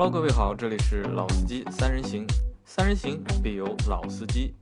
Hello，各位好，这里是老司机三人行，三人行必有老司机。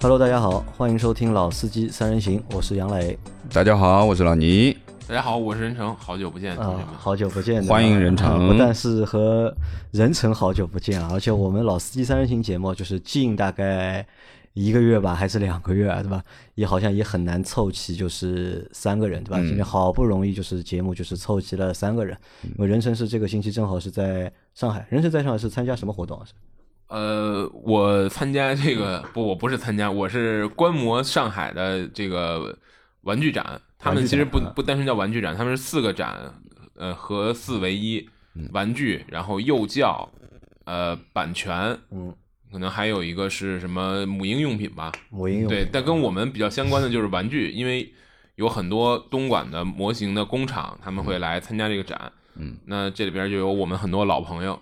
Hello，大家好，欢迎收听《老司机三人行》，我是杨磊大家好，我是老倪。大家好，我是任成，好久不见，同学啊们，。好久不见，欢迎任成啊不但是和任成好久不见啊，而且我们《老司机三人行》节目就是近大概一个月吧，还是两个月啊，对吧？也好像也很难凑齐，就是三个人，对吧？嗯今天好不容易就是节目就是凑齐了三个人，因为任成是这个星期正好是在上海，任成在上海是参加什么活动啊？是呃，我参加这个不，我不是参加，我是观摩上海的这个玩具展。他们其实不不单纯叫玩具展，他们是四个展，呃，合四为一，嗯玩具，然后幼教，呃，版权，嗯，可能还有一个是什么母婴用品吧。母婴用品对，但跟我们比较相关的就是玩具，因为有很多东莞的模型的工厂，他们会来参加这个展。嗯，那这里边就有我们很多老朋友，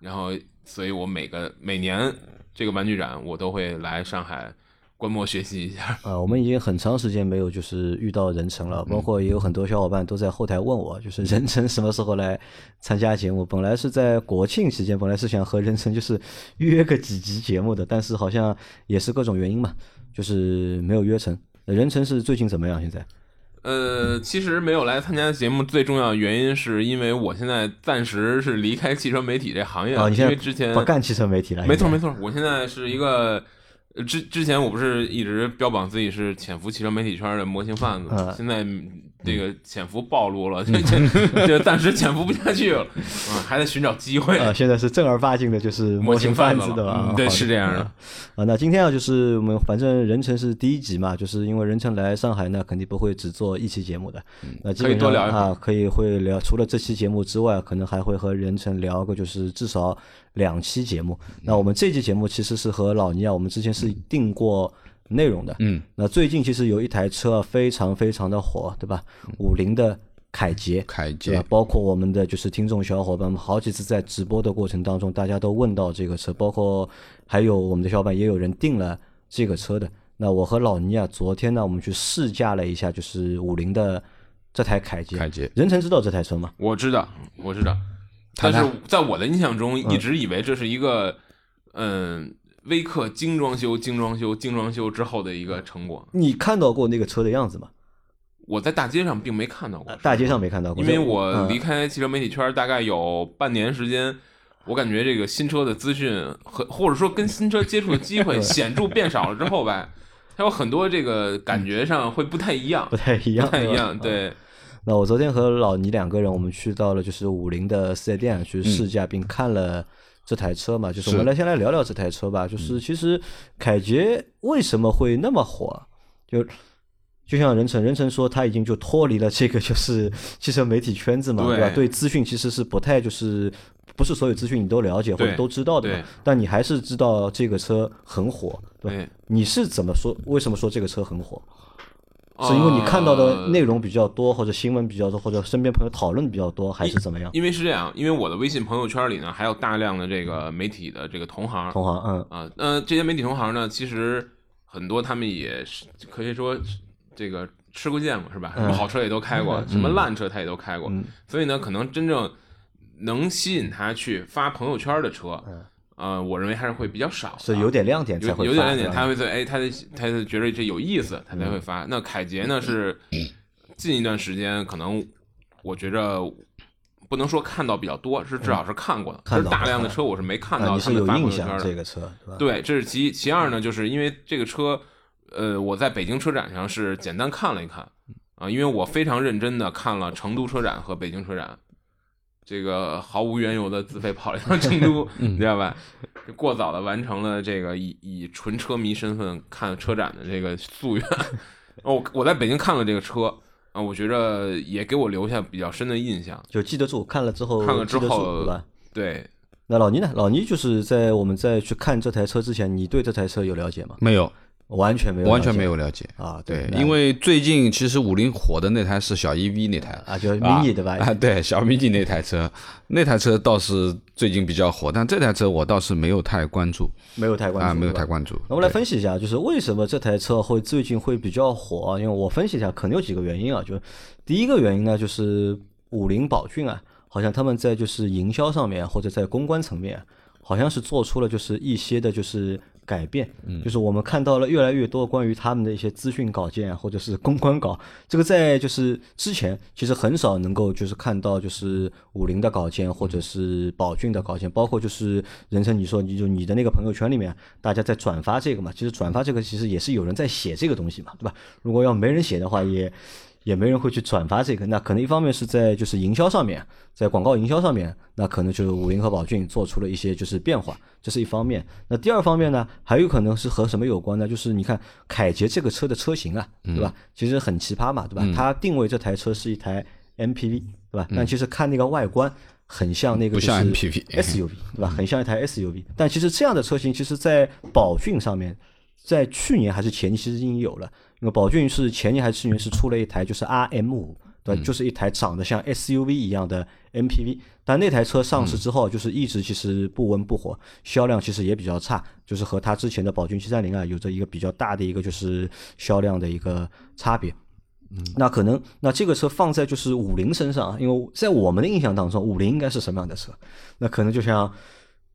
然后，所以我每个每年这个玩具展，我都会来上海观摩学习一下。啊，我们已经很长时间没有就是遇到人成了，包括也有很多小伙伴都在后台问我，就是人成什么时候来参加节目？本来是在国庆期间，本来是想和人成就是约个几集节目的，但是好像也是各种原因嘛，就是没有约成。人成是最近怎么样？现在？呃，其实没有来参加节目，最重要的原因是因为我现在暂时是离开汽车媒体这行业了，啊，因为之前不干汽车媒体了？没错没错，我现在是一个。呃之之前我不是一直标榜自己是潜伏汽车媒体圈的模型贩子现在这个潜伏暴露了，这这这暂时潜伏不下去了，啊，还在寻找机会。啊，现在是正儿八经的，就是模型型贩子子的对是这样的啊，那今天啊，就是我们反正任成是第一集嘛，就是因为任成来上海呢，肯定不会只做一期节目的。那基可以本上多聊一会儿啊，可以会聊，除了这期节目之外，可能还会和任成聊个，就是至少两期节目。那我们这期节目其实是和老倪啊，我们之前是定过内容的。嗯，那最近其实有一台车啊非常非常的火，对吧？五菱的凯捷。凯捷？包括我们的就是听众小伙伴们，好几次在直播的过程当中，大家都问到这个车，包括还有我们的小伙伴也有人订了这个车的。那我和老倪啊，昨天呢，我们去试驾了一下，就是五菱的这台凯捷。凯捷任成知道这台车吗？我知道，我知道，但是在我的印象中，一直以为这是一个嗯微客精装修、精装修、精装修之后的一个成果。你看到过那个车的样子吗？我在大街上并没看到过，大街上没看到过，因为我嗯离开汽车媒体圈大概有半年时间，我感觉这个新车的资讯和或者说跟新车接触的机会 显著变少了之后吧，它有很多这个感觉上会不太一样不，太一样，不太一样。。对，那我昨天和老倪两个人，我们去到了就是五菱的四 S 店去试驾，并看了这台车嘛。就是我们来先来聊聊这台车吧。就是其实凯捷为什么会那么火？就就像任成，任成说他已经就脱离了这个 就是汽车媒体圈子嘛，对对吧？对资讯其实是不太就是不是所有资讯你都了解或者都知道的嘛。但你还是知道这个车很火，对吧？对，你是怎么说？为什么说这个车很火？是因为你看到的呃内容比较多，或者新闻比较多，或者身边朋友讨论比较多，还是怎么样？因为是这样，因为我的微信朋友圈里呢，还有大量的这个媒体的这个同行同行，嗯，啊，呃，这些媒体同行呢，其实很多他们也是可以说这个吃过见过是吧？什么嗯好车也都开过，什么烂车他也都开过，嗯所以呢，可能真正能吸引他去发朋友圈的车，嗯呃，我认为还是会比较少所以有点亮点才会发有点亮点，他会在哎，他他他觉得这有意思，他才会发。那凯捷呢是近一段时间可能我觉着不能说看到比较多，是至少是看过的，看到就是大量的车我是没看到他们发朋印象友圈的。这个车？对，这是其其二呢，就是因为这个车，呃，我在北京车展上是简单看了一看啊，因为我非常认真的看了成都车展和北京车展，这个毫无缘由的自费跑了一趟成都，你知道吧？过早的完成了这个以以纯车迷身份看车展的这个夙愿。哦，我在北京看了这个车啊，我觉着也给我留下比较深的印象。就记得住，看了之后看了之后对吧？对，那老倪呢？老倪就是在我们在去看这台车之前，你对这台车有了解吗？没有，完全没有，完全没有了解。啊。对，因为最近其实五菱火的那台是小 EV 那台啊，就是 mini 对吧？啊，对，小 mini 那台车，那台车倒是最近比较火，但这台车我倒是没有太关注没有太关注，啊，没有太关注。那我们来分析一下，就是为什么这台车会最近会比较火啊？因为我分析一下，可能有几个原因啊。就第一个原因呢，就是五菱宝骏啊，好像他们在就是营销上面或者在公关层面，好像是做出了就是一些的就是改变，就是我们看到了越来越多关于他们的一些资讯稿件啊或者是公关稿，这个在就是之前其实很少能够就是看到就是五菱的稿件或者是宝骏的稿件，包括就是任成你说你就你的那个朋友圈里面大家在转发这个嘛，其实转发这个其实也是有人在写这个东西嘛，对吧？如果要没人写的话也。也没人会去转发这个，那可能一方面是在就是营销上面，在广告营销上面，那可能就是五菱和宝骏做出了一些就是变化，这是一方面。那第二方面呢，还有可能是和什么有关呢？就是你看凯捷这个车的车型啊，对吧？其实很奇葩嘛，对吧？它定位这台车是一台 MPV，对吧？但其实看那个外观很像那个不像 MPV SUV，对吧？很像一台 SUV。但其实这样的车型，其实在宝骏上面，在去年还是前年其实已经有了。那个宝骏是前年还是去年是出了一台就是 R M 五，对，就是一台长得像 S U V 一样的 M P V，但那台车上市之后，就是一直其实不温不火，销量其实也比较差，就是和它之前的宝骏七三零啊有着一个比较大的一个就是销量的一个差别。嗯，那可能那这个车放在就是五菱身上啊，因为在我们的印象当中，五菱应该是什么样的车？那可能就像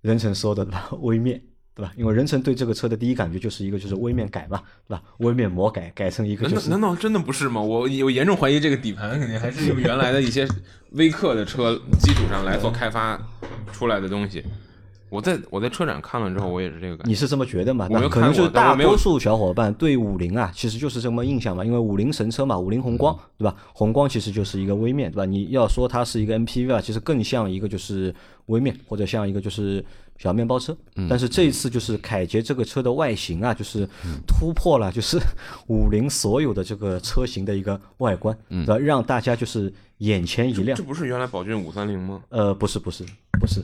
任晨说的吧，微面。对吧？因为人成对这个车的第一感觉就是一个就是微面改嘛，对吧？微面魔改改成一个就是……难道真的不是吗？我我严重怀疑这个底盘肯定还是用原来的一些微客的车基础上来做开发出来的东西。我在我在车展看了之后，我也是这个感觉。你是这么觉得吗？我可能就是大多数小伙伴对五菱啊，其实就是这么印象嘛。因为五菱神车嘛，五菱宏光，对吧？宏光其实就是一个微面，对吧？你要说它是一个 MPV 啊，其实更像一个就是微面，或者像一个就是小面包车。但是这一次就是凯捷这个车的外形啊，就是突破了就是 五菱所有的这个车型的一个外观，对吧？让大家就是眼前一亮。这不是原来宝骏五三零吗？呃，不是，不是，不是。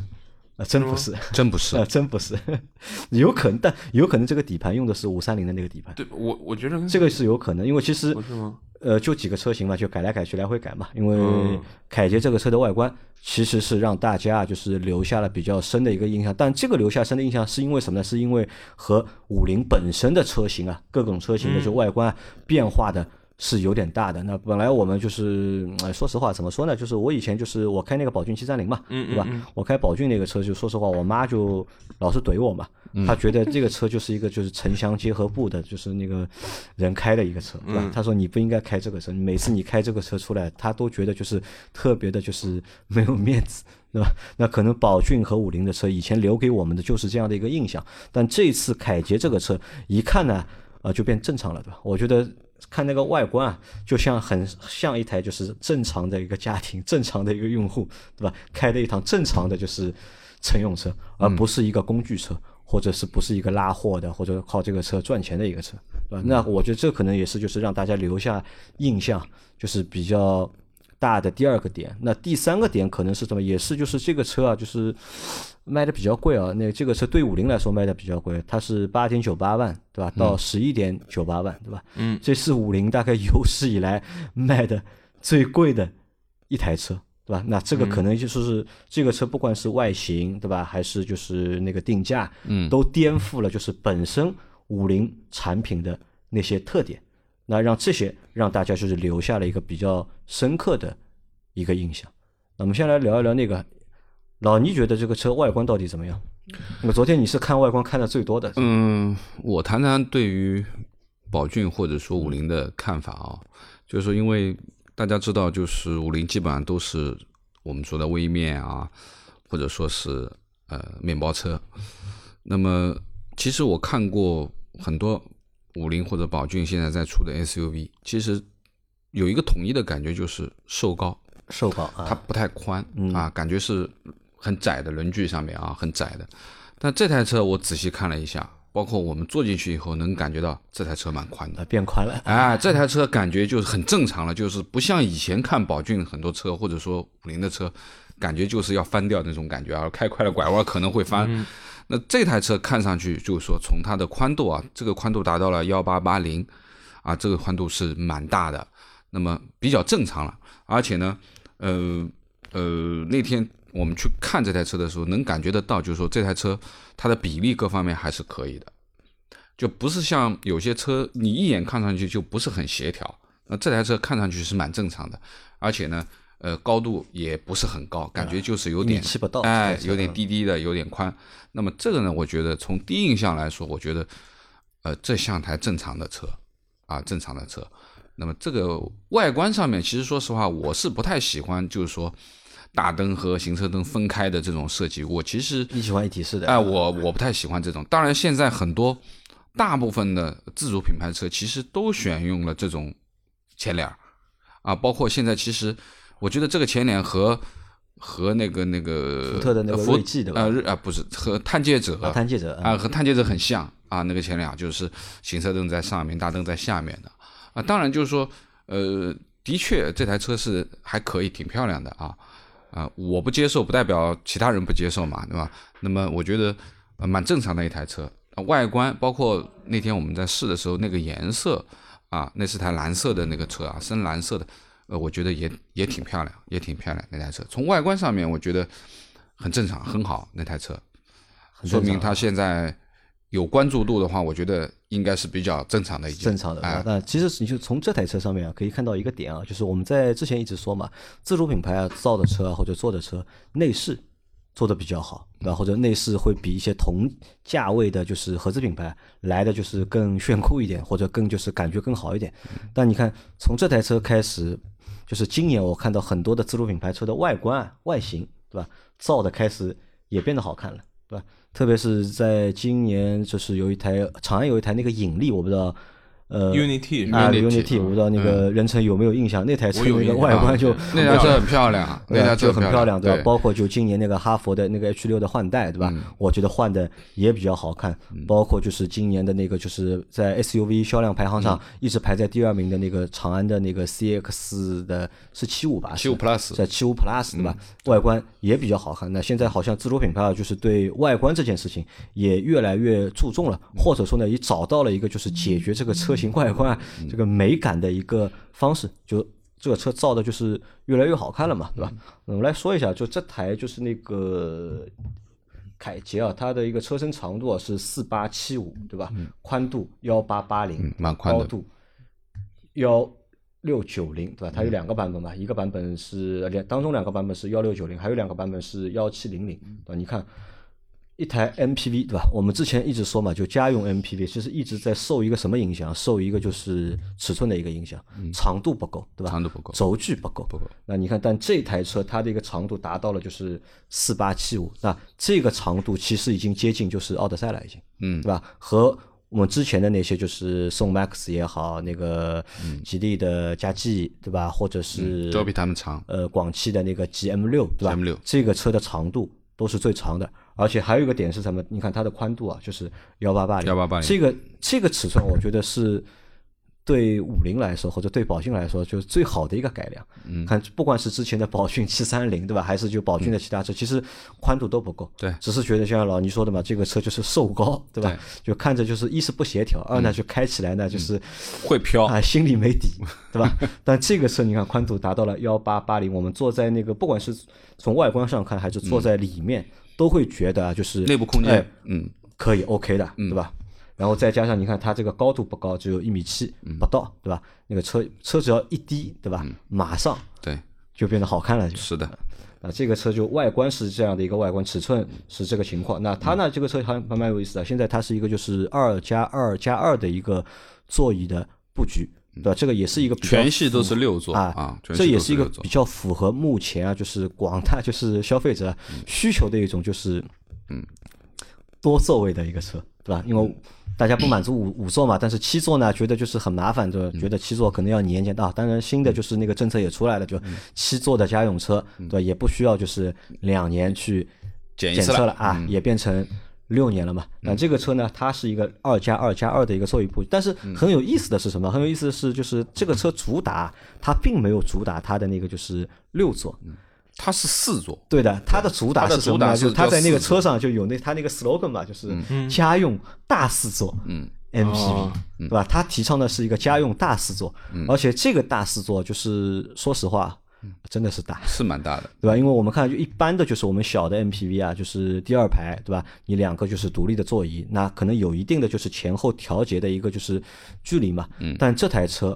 真不是，真不是，真不是，有可能，但有可能这个底盘用的是五三零的那个底盘。对我，我觉得这个是有可能，因为其实是吗？呃，就几个车型嘛，就改来改去，来回改嘛。因为凯捷这个车的外观其实是让大家就是留下了比较深的一个印象，但这个留下深的印象是因为什么呢？是因为和五菱本身的车型啊，各种车型的就外观变化的。是有点大的。那本来我们就是，说实话，怎么说呢？就是我以前就是我开那个宝骏七三零嘛，对吧？我开宝骏那个车，就说实话，我妈就老是怼我嘛。她觉得这个车就是一个就是城乡结合部的，就是那个人开的一个车，对吧？她说你不应该开这个车，每次你开这个车出来，她都觉得就是特别的，就是没有面子，对吧？那可能宝骏和五菱的车以前留给我们的就是这样的一个印象，但这次凯捷这个车一看呢，啊，就变正常了，对吧？我觉得。看那个外观啊，就像很像一台就是正常的一个家庭，正常的一个用户，对吧？开的一趟正常的就是乘用车，而不是一个工具车，或者是不是一个拉货的，或者靠这个车赚钱的一个车，对吧？那我觉得这可能也是就是让大家留下印象，就是比较。大的第二个点，那第三个点可能是什么？也是就是这个车啊，就是卖的比较贵啊。那这个车对五菱来说卖的比较贵，它是八点九八万，对吧？到十一点九八万，对吧？嗯，这是五菱大概有史以来卖的最贵的一台车，对吧？那这个可能就说是这个车不管是外形，对吧？还是就是那个定价，嗯，都颠覆了就是本身五菱产品的那些特点。那让这些让大家就是留下了一个比较深刻的一个印象。那我们先来聊一聊那个老倪觉得这个车外观到底怎么样？那么昨天你是看外观看的最多的。嗯，我谈谈对于宝骏或者说五菱的看法啊，就是说，因为大家知道，就是五菱基本上都是我们说的微面啊，或者说是呃面包车。那么其实我看过很多。五菱或者宝骏现在在出的 SUV，其实有一个统一的感觉，就是瘦高，瘦高，它不太宽啊，感觉是很窄的轮距上面啊，很窄的。但这台车我仔细看了一下，包括我们坐进去以后，能感觉到这台车蛮宽的，变宽了。哎，这台车感觉就是很正常了，就是不像以前看宝骏很多车，或者说五菱的车，感觉就是要翻掉那种感觉啊，开快了拐弯可能会翻。那这台车看上去就是说，从它的宽度啊，这个宽度达到了幺八八零，啊，这个宽度是蛮大的，那么比较正常了。而且呢，呃呃，那天我们去看这台车的时候，能感觉得到，就是说这台车它的比例各方面还是可以的，就不是像有些车你一眼看上去就不是很协调。那这台车看上去是蛮正常的，而且呢，呃，高度也不是很高，感觉就是有点七不到哎有点低低的，有点宽。那么这个呢，我觉得从第一印象来说，我觉得呃，这像台正常的车啊，正常的车。那么这个外观上面，其实说实话，我是不太喜欢，就是说大灯和行车灯分开的这种设计。我其实你喜欢一体式的，哎，我我不太喜欢这种。当然，现在很多大部分的自主品牌车其实都选用了这种前脸儿啊，包括现在其实我觉得这个前脸和和那个那个福特的那个锐际的吧呃锐啊不是和探界者啊，探界者啊，和探界者很像啊，那个前脸就是行车灯在上面，大灯在下面的啊。当然就是说，呃，的确这台车是还可以，挺漂亮的啊啊。我不接受，不代表其他人不接受嘛，对吧？那么我觉得、呃、蛮正常的一台车，啊外观包括那天我们在试的时候那个颜色啊，那是台蓝色的那个车啊，深蓝色的，呃，我觉得也也挺漂亮，也挺漂亮那台车。从外观上面，我觉得很正常，很好那台车。说明它现在有关注度的话，我觉得应该是比较正常的一件正常的。哎啊，那其实你就从这台车上面啊，可以看到一个点啊，就是我们在之前一直说嘛，自主品牌啊造的车啊或者做的车内饰做的比较好，对吧？或者内饰会比一些同价位的，就是合资品牌来的就是更炫酷一点，或者更就是感觉更好一点。但你看从这台车开始，就是今年我看到很多的自主品牌车的外观啊外形，对吧？造的开始也变得好看了，对吧？特别是在今年，就是有一台长安有一台那个引力，我不知道，呃 Unity 是吧啊 Unity，Unity，我不知道那个任成有没有印象？那台车那个外观就啊那台车很漂亮，那台车很漂亮，对吧？包括就今年那个哈佛的那个 H 六的换代，对吧？我觉得换的也比较好看。包括就是今年的那个就是在 SUV 销量排行上一直排在第二名的那个长安的那个 CX 的是七五吧？七五 Plus 在七五 Plus 对吧？外观也比较好看。那现在好像自主品牌啊，就是对外观这件事情也越来越注重了，或者说呢，也找到了一个就是解决这个车型外观这个美感的一个方式，就。这个车造的就是越来越好看了嘛，对吧？我们来说一下，就这台就是那个凯捷啊，它的一个车身长度啊是四八七五，对吧？宽度幺八八零嗯，蛮宽高度幺六九零，对吧？它有两个版本嘛，一个版本是两当中两个版本是幺六九零，还有两个版本是幺七零零，对吧？你看。一台 MPV 对吧？我们之前一直说嘛，就家用 MPV 其实一直在受一个什么影响？受一个就是尺寸的一个影响，长度不够，对吧？长度不够轴距不够，不够。那你看，但这台车它的一个长度达到了就是四八七五，那这个长度其实已经接近就是奥德赛了，已经，嗯对吧？和我们之前的那些就是宋 MAX 也好，那个吉利的嘉际，对吧？或者是都比他们长。呃广汽的那个 GM 六，对吧？GM 六这个车的长度都是最长的，而且还有一个点是什么？你看它的宽度啊，就是幺八八零，幺八八零。这个这个尺寸，我觉得是对五菱来说，或者对宝骏来说，就是最好的一个改良。嗯，看不管是之前的宝骏七三零，对吧？还是就宝骏的其他车，其实宽度都不够。对只是觉得像老倪说的嘛，这个车就是瘦高，对吧？对就看着就是一是不协调，二呢就开起来呢就是会飘啊，心里没底，对吧？但这个车你看宽度达到了幺八八零，我们坐在那个不管是从外观上看，还是坐在里面，都会觉得啊，就是内部空哎间，嗯，可以 OK 的，对吧？然后再加上你看它这个高度不高，只有一米七不到，对吧？那个车车只要一低，对吧？马上对，就变得好看了，是的，啊，这个车就外观是这样的一个外观，尺寸是这个情况。那它呢，这个车还蛮蛮有意思的。现在它是一个就是二加二加二的一个座椅的布局，对吧？这个也是一个全系都是六座啊啊，这也是一个比较符合目前啊，就是广大就是消费者需求的一种就是嗯多座位的一个车，对吧？因为大家不满足五 五座嘛，但是七座呢，觉得就是很麻烦，对嗯吧？觉得七座可能要年检啊。当然，新的就是那个政策也出来了，就嗯七座的家用车，对吧？也不需要就是两年去检检测了啊，嗯也变成六年了嘛。那这个车呢，它是一个二加二加二的一个座椅布局，但是嗯很有意思的是什么？很有意思的是，就是这个车主打它并没有主打它的那个就是六座，它是四座，对的，它的主打是什么呢？主打是就是它在那个车上就有那它那个 slogan 嘛，就是家用大四座，嗯，MPV，哦对吧？它提倡的是一个家用大四座，而且这个大四座就是说实话，真的是大。是蛮大的，对吧？因为我们看就一般的就是我们小的 MPV 啊，就是第二排，对吧？你两个就是独立的座椅，那可能有一定的就是前后调节的一个就是距离嘛。嗯。但这台车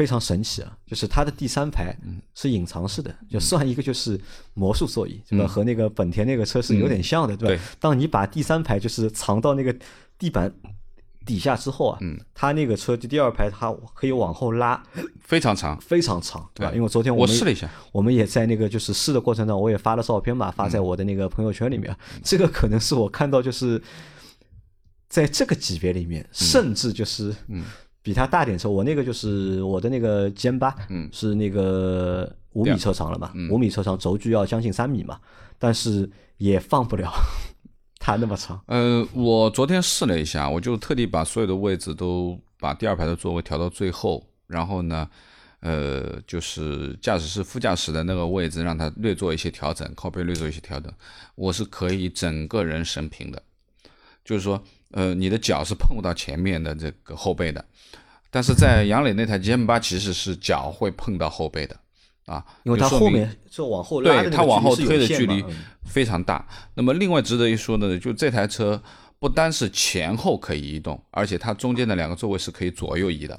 非常神奇啊，就是它的第三排是隐藏式的，就算一个就是魔术座椅，对吧？和那个本田那个车是有点像的，对吧？当你把第三排就是藏到那个地板底下之后啊，嗯，它那个车就第二排它可以往后拉，非常长。非常长，对。吧？因为昨天们我试了一下，我们也在那个就是试的过程中，我也发了照片嘛，发在我的那个朋友圈里面。这个可能是我看到就是在这个级别里面，甚至就是比它大点车。我那个就是我的那个 G M 八，嗯是那个五米车长了嘛，五米车长，轴距要将近三米嘛，但是也放不了 它那么长。呃，我昨天试了一下，我就特地把所有的位置都把第二排的座位调到最后，然后呢，呃，就是驾驶室副驾驶的那个位置让它略做一些调整，靠背略做一些调整，我是可以整个人升平的，就是说，呃，你的脚是碰不到前面的这个后背的，但是在杨磊那台 GM 八其实是脚会碰到后背的啊，因为它后面就往后拉对它往后推的距离非常大。那么另外值得一说的呢，就这台车不单是前后可以移动，而且它中间的两个座位是可以左右移的，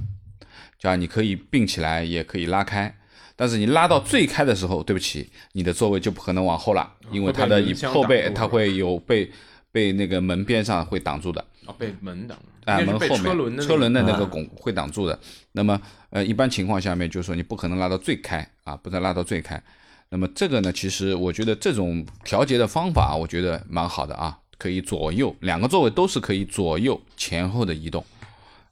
这样你可以并起来，也可以拉开。但是你拉到最开的时候，对不起，你的座位就不可能往后了，因为它的后背它会有被被那个门边上会挡住的。啊，被门挡住，啊，门后车轮的面车轮的那啊个拱会挡住的。那么呃，一般情况下面就是说你不可能拉到最开啊，不能拉到最开。那么这个呢，其实我觉得这种调节的方法，我觉得蛮好的啊，可以左右两个座位都是可以左右前后的移动。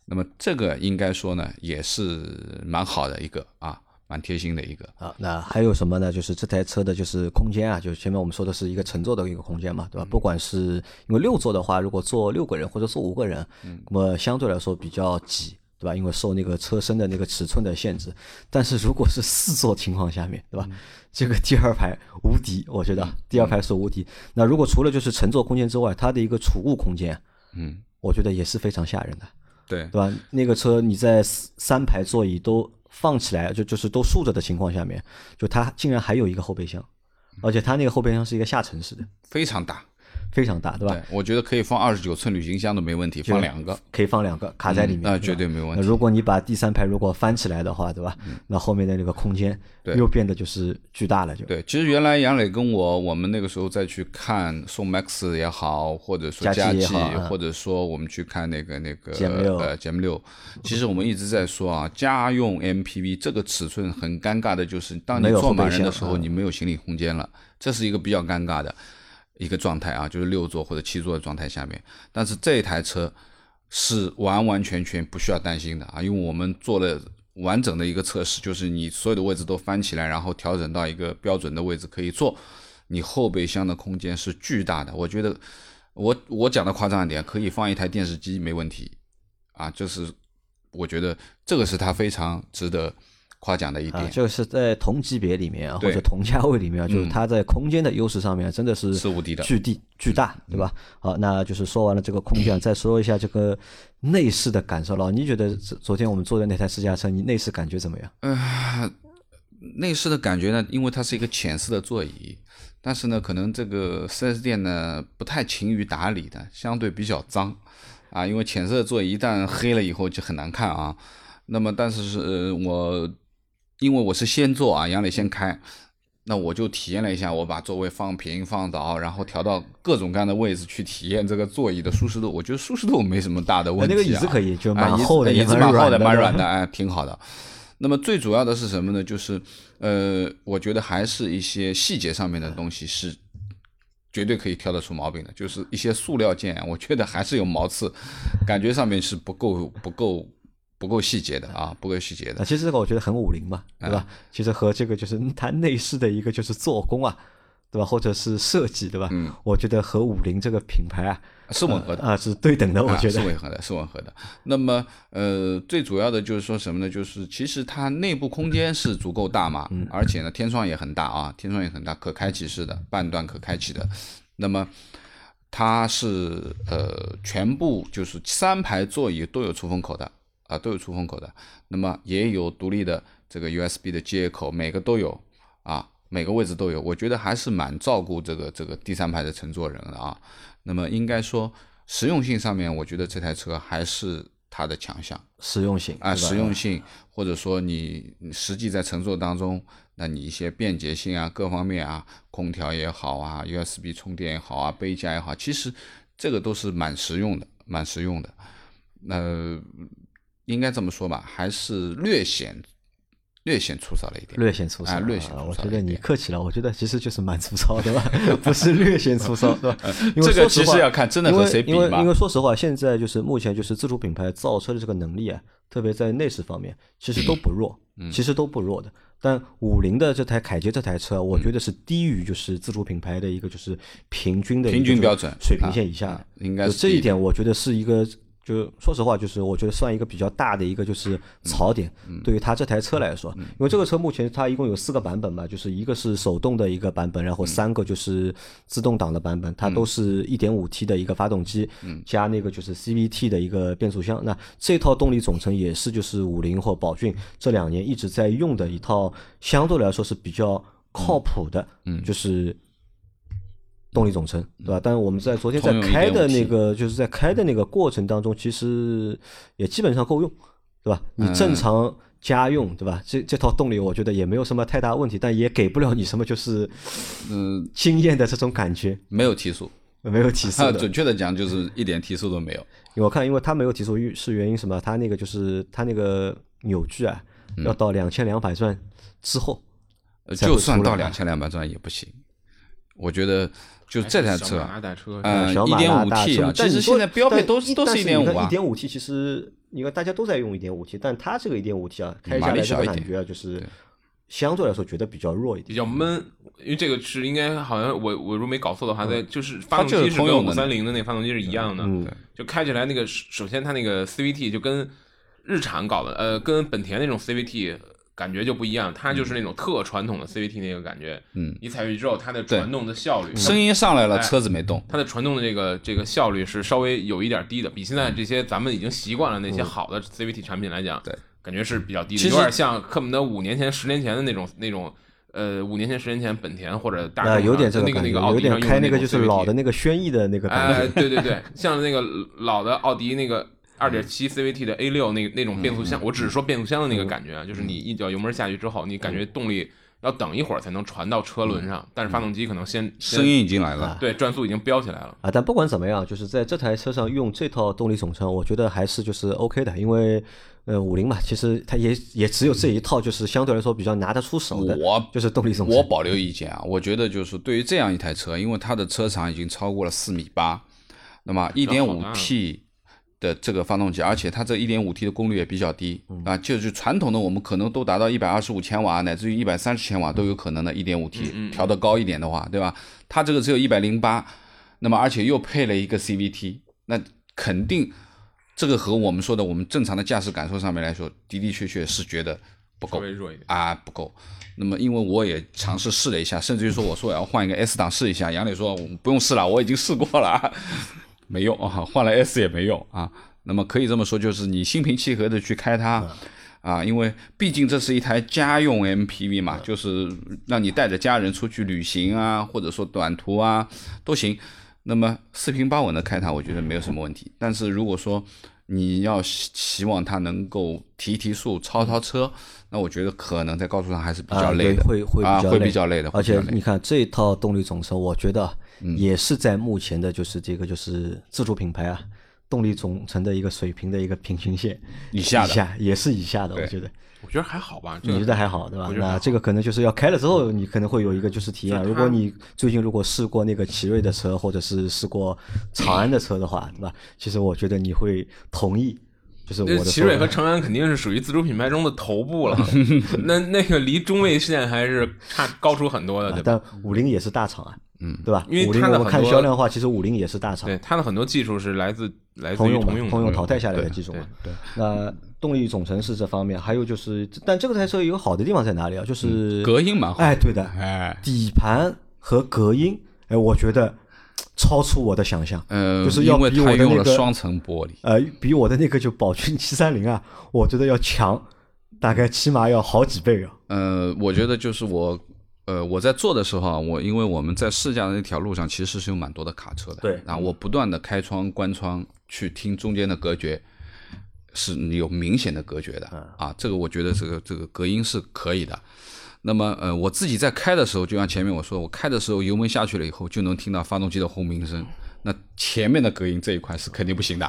那么这个应该说呢，也是蛮好的一个啊，蛮贴心的一个。啊，那还有什么呢？就是这台车的就是空间啊，就是前面我们说的是一个乘坐的一个空间嘛，对吧？不管是因为六座的话，如果坐六个人或者坐五个人，那么相对来说比较挤，对吧？因为受那个车身的那个尺寸的限制。但是如果是四座情况下面，对吧？这个第二排无敌，我觉得第二排是无敌。那如果除了就是乘坐空间之外，它的一个储物空间，嗯，我觉得也是非常吓人的。对对吧？那个车你在三三排座椅都放起来，就就是都竖着的情况下面，就它竟然还有一个后备箱，而且它那个后备箱是一个下沉式的，非常大。非常大，对吧？对，我觉得可以放二十九寸旅行箱都没问题，放两个，可以放两个卡在里面，那绝对没问题。如果你把第三排如果翻起来的话，对吧？那后面的那个空间对。又变得就是巨大了，就。对，其实原来杨磊跟我，我们那个时候再去看宋 MAX 也好，或者说佳佳绩绩也好啊，或者说我们去看那个那个 GM6 呃 GM 六，其实我们一直在说啊，家用 MPV 这个尺寸很尴尬的就是，当你坐满人的时候，嗯。你没有行李空间了，这是一个比较尴尬的一个状态啊，就是六座或者七座的状态下面。但是这台车是完完全全不需要担心的啊，因为我们做了完整的一个测试，就是你所有的位置都翻起来，然后调整到一个标准的位置可以坐，你后备箱的空间是巨大的。我觉得我我讲的夸张一点，可以放一台电视机没问题啊，就是我觉得这个是它非常值得夸奖的一点，啊，这个是在同级别里面啊，或者同价位里面啊，就是嗯它在空间的优势上面真的是是无敌的嗯巨地巨大，对吧？好，那就是说完了这个空间，再说一下这个内饰的感受了。你觉得昨昨天我们坐的那台试驾车，你内饰感觉怎么样？内饰的感觉呢，因为它是一个浅色的座椅，但是呢，可能这个 4S 店呢不太勤于打理的，相对比较脏啊。因为浅色座椅一旦黑了以后就很难看啊。那么，但是是呃我因为我是先坐啊，杨磊先开，那我就体验了一下，我把座位放平放倒，然后调到各种各样的位置去体验这个座椅的舒适度。我觉得舒适度没什么大的问题、啊。那个椅子可以就蛮厚的，椅子蛮厚的，蛮软的，哎，挺好的。那么最主要的是什么呢？就是呃，我觉得还是一些细节上面的东西是绝对可以挑得出毛病的，就是一些塑料件，我觉得还是有毛刺，感觉上面是不够不够不够细节的啊，不够细节的啊，。其实这个我觉得很五菱嘛，对吧？其实和这个就是 它内饰的一个就是做工啊，对吧？或者是设计，对吧？嗯，我觉得和五菱这个品牌啊是吻合的。啊是对等的，我啊觉得。是吻合的，是吻合的。那么，呃，最主要的就是说什么呢？就是其实它内部空间是足够大嘛，嗯而且呢，天窗也很大啊，天窗也很大，可开启式的，半段可开启的。那么它是呃全部就是三排座椅都有出风口的啊，都有出风口的。那么也有独立的这个 USB 的接口，每个都有啊，每个位置都有。我觉得还是蛮照顾这个这个第三排的乘坐人的啊。那么应该说实用性上面，我觉得这台车还是它的强项实用性啊，实用性，或者说你你实际在乘坐当中，那你一些便捷性啊，各方面啊，空调也好啊，USB 充电也好啊，杯架也好，其实这个都是蛮实用的，蛮实用的。那、应该这么说吧，还是略显略显粗糙了一点。略显粗糙，啊略显粗糙我觉得你客气了，我觉得其实就是蛮粗糙，的吧？不是略显粗糙，对吧？因为这个其实要看真的和谁比嘛因为因为说实话，现在就是目前就是自主品牌造车的这个能力啊，特别在内饰方面，其实都不弱，嗯其实都不弱的。但五菱的这台凯捷这台车，我觉得是低于就是自主品牌的一个就是平均的平均标准水平线以下。应该是这一点，我觉得是一个，就说实话，就是我觉得算一个比较大的一个就是槽点，对于它这台车来说，因为这个车目前它一共有四个版本嘛，就是一个是手动的一个版本，然后三个就是自动挡的版本，它都是一点五 T 的一个发动机，加那个就是 CVT 的一个变速箱。那这套动力总成也是就是五菱或宝骏这两年一直在用的一套，相对来说是比较靠谱的，就是动力总成，对吧？但是我们在昨天在开的那个，就是在开的那个过程当中，其实也基本上够用，对吧？你正常家用，对吧？这这套动力我觉得也没有什么太大问题，但也给不了你什么就是嗯惊艳的这种感觉，没有提速，没有提速的。准确的讲就是一点提速都没有。因为我看，因为它没有提速是原因什么？它那个就是它那个扭矩啊，要到两千两百转之后就算到两千两百转也不行，我觉得就这台车小马，拉大车，呃，小一点五 T 啊，其实车但是现在标配都但都是一点五啊一，点五 T 其实你看大家都在用一点五 T，但它这个一点五 T 啊，开下来这小一点个感觉啊，就是相对来说觉得比较弱一点。比较闷，因为这个是应该好像我我如果没搞错的话，在就是发动机是跟通用的五三零的那发动机是一样的，嗯，就开起来那个首先它那个 CVT 就跟日产搞的呃跟本田那种 CVT 感觉就不一样，它就是那种特传统的 CVT 那个感觉，嗯，你踩下去之后它的传动的效率，声音上来了，哎车子没动。它的传动的这个这个效率是稍微有一点低的，比现在这些咱们已经习惯了那些好的 CVT 产品来讲，对，感觉是比较低的，有点像恨不得五年前、十年前的那种那种。呃，五年前、十年前，本田或者大众啊，啊有点这那个那个奥迪有点开上用的种那个就是老的那个轩逸的那个感哎，觉。对对对，像那个老的奥迪那个二点七 CVT 的 A 六那那种变速箱，我只是说变速箱的那个感觉啊，就是你一脚油门下去之后，你感觉动力要等一会儿才能传到车轮上，但是发动机可能先声音已经来啊了，对转速已经飙起来了。啊，但不管怎么样，就是在这台车上用这套动力总成，我觉得还是就是 OK 的，因为呃五菱嘛，其实它也也只有这一套，就是相对来说比较拿得出手的，我就是动力总成。我保留意见啊，我觉得就是对于这样一台车，因为它的车长已经超过了四米八，那么一点五大 T 的这个发动机，而且它这一点五 T 的功率也比较低嗯啊，就是传统的我们可能都达到一百二十五千瓦，乃至于一百三十千瓦都有可能的，一点五 T 调得高一点的话，对吧？它这个只有一百零八，那么而且又配了一个 CVT，那肯定这个和我们说的我们正常的驾驶感受上面来说，的的确确是觉得不够稍微弱一点，啊，不够。那么，因为我也尝试试了一下，甚至于说我说我要换一个 S 档试一下，杨磊说我不用试了，我已经试过了，啊，没用啊，换了 S 也没用啊。那么可以这么说，就是你心平气和的去开它。啊，因为毕竟这是一台家用 MPV 嘛，就是让你带着家人出去旅行啊，或者说短途啊都行。那么四平八稳的开它，我觉得没有什么问题。但是如果说你要希希望它能够提提速、超超车，那我觉得可能在高速上还是比较啊，累的，对会会啊，会比较累的。而且你看这套动力总成，我觉得嗯也是在目前的就是这个就是自主品牌啊动力总成的一个水平的一个平均线以下的以下也是以下的，我觉得。我觉得还好吧。这你觉得还好，对吧那这个可能就是要开了之后，你可能会有一个就是体验。如果你最近如果试过那个奇瑞的车，或者是试过长安的车的话，对吧？其实我觉得你会同意，就是我的奇瑞和长安肯定是属于自主品牌中的头部了，那那个离中位线还是差高出很多的，对吧？但五菱也是大厂啊，嗯，对吧？因为五菱我们看它的很多销量的话，其实五菱也是大厂，对，它的很多技术是来自来自通用通用通用淘汰下来的对技术嘛。对，那动力总成是这方面，还有就是，但这个台车有好的地方在哪里啊？就是隔音蛮好。哎，对的，哎，底盘和隔音，哎，我觉得超出我的想象。呃，就是要因为比我它的那个用了双层玻璃，呃，比我的那个就宝骏七三零啊，我觉得要强，大概起码要好几倍啊。呃，我觉得就是我，呃，我在做的时候啊，我因为我们在试驾的那条路上其实是有蛮多的卡车的，对啊，我不断的开窗关窗去听中间的隔绝，是有明显的隔绝的嗯啊，这个我觉得这个这个隔音是可以的。那么呃，我自己在开的时候，就像前面我说，我开的时候油门下去了以后，就能听到发动机的轰鸣声。那前面的隔音这一块是肯定不行的，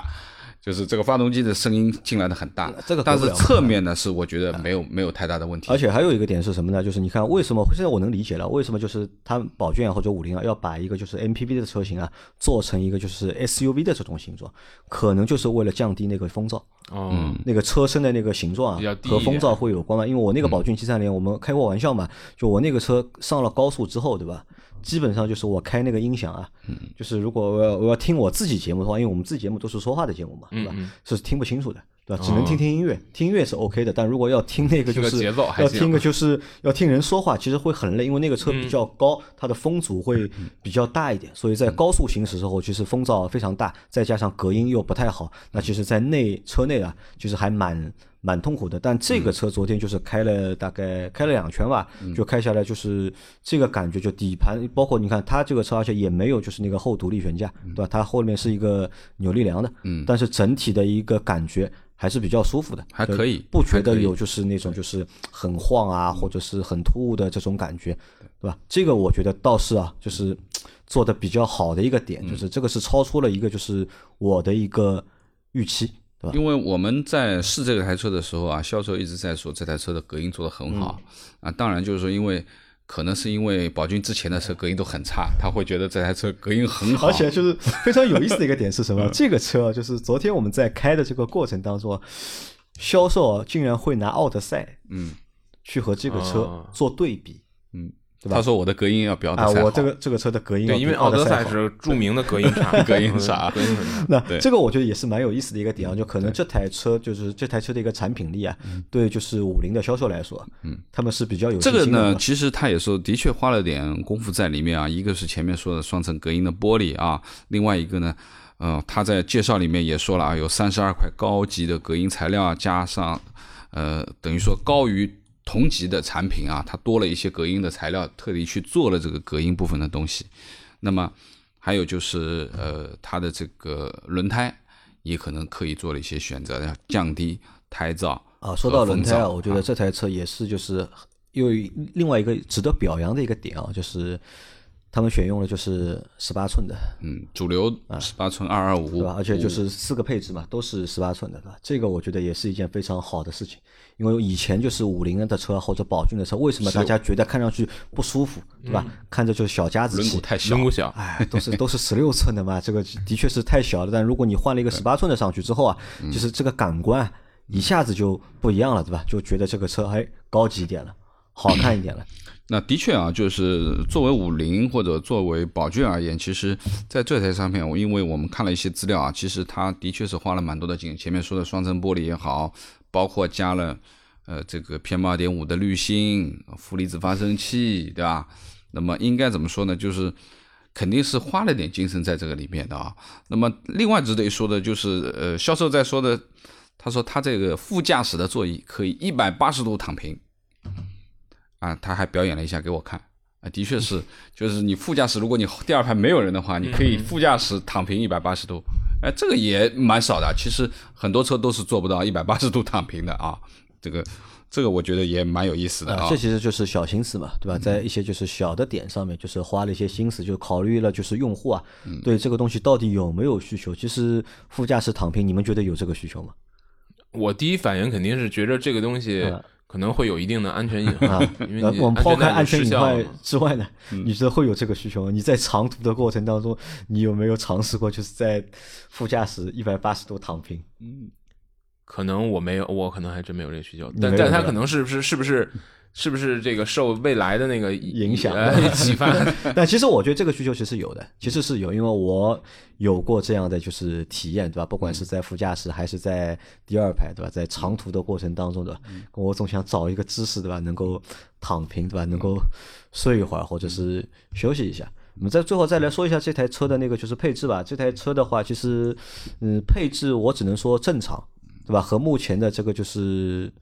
就是这个发动机的声音进来的很大。这个但是侧面呢，是我觉得没有没有太大的问题。而且还有一个点是什么呢？就是你看为什么现在我能理解了，为什么就是他们宝骏啊或者五菱啊要把一个就是 MPV 的车型啊做成一个就是 SUV 的这种形状，可能就是为了降低那个风噪。嗯，那个车身的那个形状啊和风噪会有关嘛？因为我那个宝骏七三零，我们开过玩笑嘛，就我那个车上了高速之后，对吧？基本上就是我开那个音响啊，就是如果我要我要听我自己节目的话，因为我们自己节目都是说话的节目嘛，对吧？是听不清楚的，对吧？只能听听音乐，听音乐是 OK 的，但如果要听那个就是要听个就是要听人说话，其实会很累，因为那个车比较高，它的风阻会比较大一点，所以在高速行驶时候，其实风噪非常大，再加上隔音又不太好，那其实在内车内啊，其实还蛮蛮痛苦的。但这个车昨天就是开了大概开了两圈吧，就开下来就是这个感觉，就底盘包括你看它这个车，而且也没有就是那个后独立悬架，对吧？它后面是一个扭力梁的，嗯但是整体的一个感觉。还是比较舒服的，就还可以不觉得有就是那种就是很晃啊，或者是很突兀的这种感觉，对吧？这个我觉得倒是啊，就是做的比较好的一个点，就是这个是超出了一个就是我的一个预期，对吧？因为我们在试这台车的时候啊，销售一直在说这台车的隔音做得很好、啊。当然就是说，因为可能是因为宝骏之前的车隔音都很差，他会觉得这台车隔音很好。而且就是非常有意思的一个点是什么？这个车啊就是昨天我们在开的这个过程当中啊，销售啊竟然会拿奥德赛嗯去和这个车哦做对比嗯，对吧他说我的隔音要比奥德啊！赛好。我这个这个车的隔音要对，因为奥德赛是著名的隔音差，隔音差 隔音很差。那这个我觉得也是蛮有意思的一个点啊，就可能这台车就是这台车的一个产品力啊，对就是五菱的销售来说，嗯，他们是比较有这个呢，其实他也说的确花了点功夫在里面啊。一个是前面说的双层隔音的玻璃啊，另外一个呢，呃，他在介绍里面也说了啊，有三十二块高级的隔音材料啊，加上呃，等于说高于同级的产品啊，它多了一些隔音的材料，特地去做了这个隔音部分的东西。那么还有就是呃，它的这个轮胎也可能刻意做了一些选择，要降低胎噪啊。说到轮胎啊，我觉得这台车也是就是又有另外一个值得表扬的一个点啊，就是他们选用了就是十八寸的，嗯，主流十八寸二二五，啊对吧？而且就是四个配置嘛，都是十八寸的，对吧？这个我觉得也是一件非常好的事情，因为以前就是五菱的车或者宝骏的车，为什么大家觉得看上去不舒服，对吧？看着就是小家子气轮毂。太小轮，毂小，哎，都是都是十六寸的嘛，这个的确是太小了。但如果你换了一个十八寸的上去之后啊，嗯就是这个感官一下子就不一样了，对吧？就觉得这个车哎高级一点了，好看一点了。那的确啊，就是作为五菱或者作为宝骏而言，其实在这台上面，因为我们看了一些资料啊，其实它的确是花了蛮多的劲。前面说的双层玻璃也好，包括加了呃这个 PM 二点五的滤芯、负离子发生器，对吧？那么应该怎么说呢？就是肯定是花了点精神在这个里面的啊。那么另外值得一说的就是，呃，销售在说的，他说他这个副驾驶的座椅可以一百八十度躺平。啊，他还表演了一下给我看，啊，的确是，就是你副驾驶，如果你第二排没有人的话，你可以副驾驶躺平一百八十度，哎，这个也蛮少的，其实很多车都是做不到一百八十度躺平的啊，这个这个我觉得也蛮有意思的啊，这其实就是小心思嘛，对吧？在一些就是小的点上面，就是花了一些心思，就考虑了就是用户啊对这个东西到底有没有需求。其实副驾驶躺平，你们觉得有这个需求吗？我第一反应肯定是觉得这个东西嗯可能会有一定的安全隐啊患，因为我们抛开安安全隐患之外呢，你觉得会有这个需求吗？你在长途的过程当中，你有没有尝试过就是在副驾驶一百八十度躺平？嗯可能我没有，我可能还真没有这个需求，但但他可能是不是是不是是不是这个受未来的那个影响呃启发？但其实我觉得这个需求其实有的，其实是有，因为我有过这样的就是体验，对吧？不管是在副驾驶还是在第二排，对吧？在长途的过程当中，对吧？我总想找一个姿势，对吧？能够躺平，对吧？能够睡一会儿，或者是休息一下。我们在最后再来说一下这台车的那个就是配置吧。这台车的话，其实嗯，配置我只能说正常，对吧？和目前的这个就是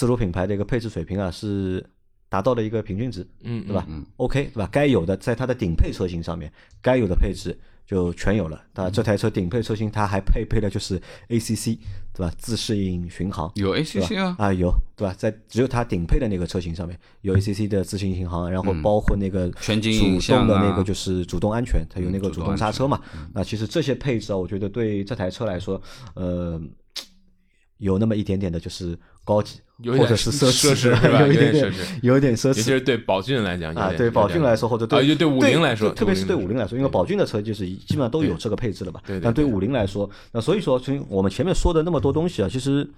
自主品牌的一个配置水平啊，是达到了一个平均值。嗯，对吧嗯？OK，对吧？该有的在它的顶配车型上面，该有的配置就全有了。那这台车顶配车型它还配备了就是 ACC 对吧？自适应巡航有 ACC 啊，啊有对吧？在只有它顶配的那个车型上面有 ACC 的自适应巡航，然后嗯包括那个全景主影像的那个就是主动安全，它有那个主动刹车嘛。那其实这些配置啊，我觉得对这台车来说，呃，有那么一点点的就是高级，有点或者是奢奢侈是吧有一点奢侈，有一点奢侈。尤其是对宝骏来讲啊，对宝骏来说，或者对啊就对五菱来说特别是对对五菱来说因为宝骏的车就是基本上都有这个配置了吧。对对但对对五菱来说，那所以说，从我们前面说的那么多东西啊，其实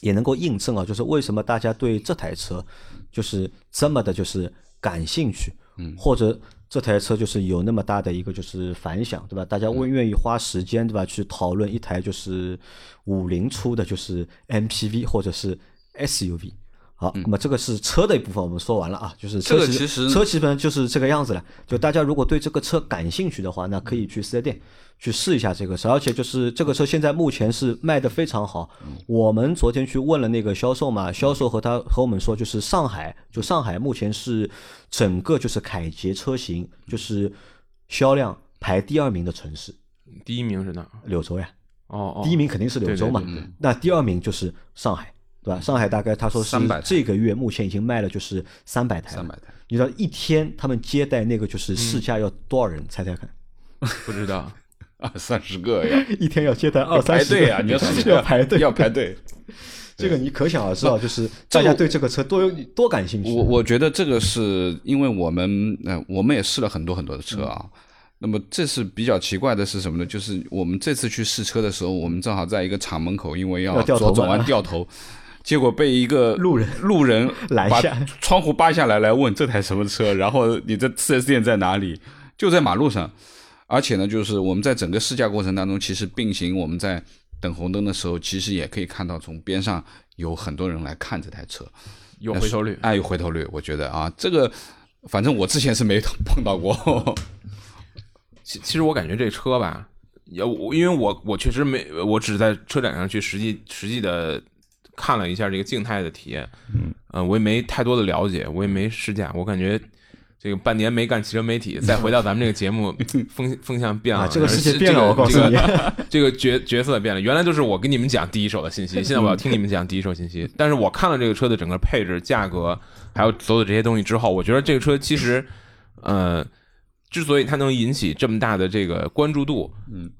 也能够印证啊，就是为什么大家对这台车就是这么的，就是感兴趣，嗯，或者这台车就是有那么大的一个就是反响，对吧？大家会愿愿意花时间，对吧，去讨论一台就是五菱出的就是 MPV 或者是 SUV。好，那么这个是车的一部分，我们说完了啊，就是车其其实车基本上就是这个样子了。就大家如果对这个车感兴趣的话，那可以去四 S 店去试一下这个车，而且就是这个车现在目前是卖的非常好。我们昨天去问了那个销售嘛，销售和他和我们说，就是上海，就上海目前是整个就是凯捷车型就是销量排第二名的城市，第一名是哪儿？柳州呀。哦哦，第一名肯定是柳州嘛对对对对，那第二名就是上海，对吧？上海大概他说是300这个月目前已经卖了就是三百台了，300台你知道一天他们接待那个就是试驾要多少人？猜猜看，不知道。二三十个呀，一天要接待二三十个排队啊！你要试驾要排队，要排队。这个你可想而知啊，就是大家对这个车多有多感兴趣。我我觉得这个是因为我们呃，我们也试了很多很多的车啊。嗯那么这次比较奇怪的是什么呢？就是我们这次去试车的时候，我们正好在一个厂门口，因为要左转嘛弯掉头，结果被一个路人路人把 拦下窗户扒下来来问这台什么车，然后你这 4S 店在哪里？就在马路上，而且呢，就是我们在整个试驾过程当中，其实并行我们在等红灯的时候，其实也可以看到从边上有很多人来看这台车。有回头率，哎，有回头率，我觉得啊，这个反正我之前是没碰到过。其其实我感觉这车吧，也我因为我我确实没，我只在车展上去实际实际的看了一下这个静态的体验，嗯、我也没太多的了解，我也没试驾，我感觉。这个半年没干汽车媒体，再回到咱们这个节目，风风向变了，啊，这个世界这变了，我告诉你，这个这个角角色变了，原来就是我跟你们讲第一手的信息，现在我要听你们讲第一手信息。但是我看了这个车的整个配置、价格，还有所有这些东西之后，我觉得这个车其实，呃，之所以它能引起这么大的这个关注度，嗯，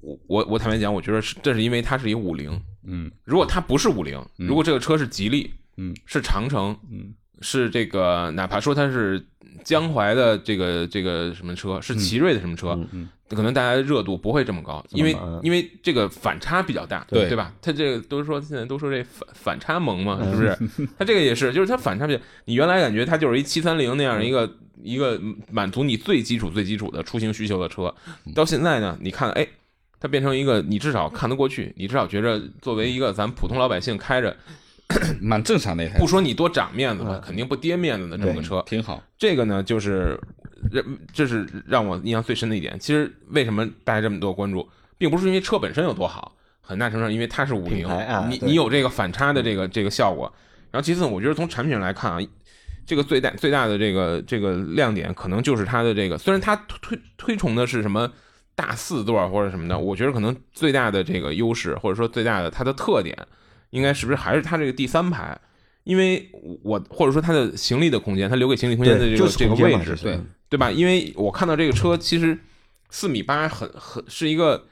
我我我坦白讲，我觉得是这是因为它是一五菱，嗯。如果它不是五菱，如果这个车是吉利，嗯，是长城，嗯，是这个哪怕说它是江淮的这个这个什么车，是奇瑞的什么车，嗯可能大家热度不会这么高，因为嗯因为这个反差比较大，对对吧？它这个都说现在都说这反反差萌嘛，是不是？它这个也是，就是它反差比较，你原来感觉它就是一七三零那样一个一个满足你最基础最基础的出行需求的车，到现在呢，你看，哎。它变成一个你至少看得过去，你至少觉着作为一个咱普通老百姓开着，蛮正常的一台不，说你多长面子吧，嗯肯定不跌面子的这么个车。挺好。这个呢，就是这这是让我印象最深的一点。其实为什么大家这么多关注，并不是因为车本身有多好，很大程度上因为它是五菱你你有这个反差的这个这个效果。然后其次，我觉得从产品上来看啊，这个最大最大的这个这个亮点，可能就是它的这个，虽然它推推推崇的是什么大四座或者什么的，我觉得可能最大的这个优势，或者说最大的它的特点，应该是不是还是它这个第三排？因为我或者说它的行李的空间，它留给行李空间的，这个就是这个位置对对吧？因为我看到这个车其实四米八很很是一个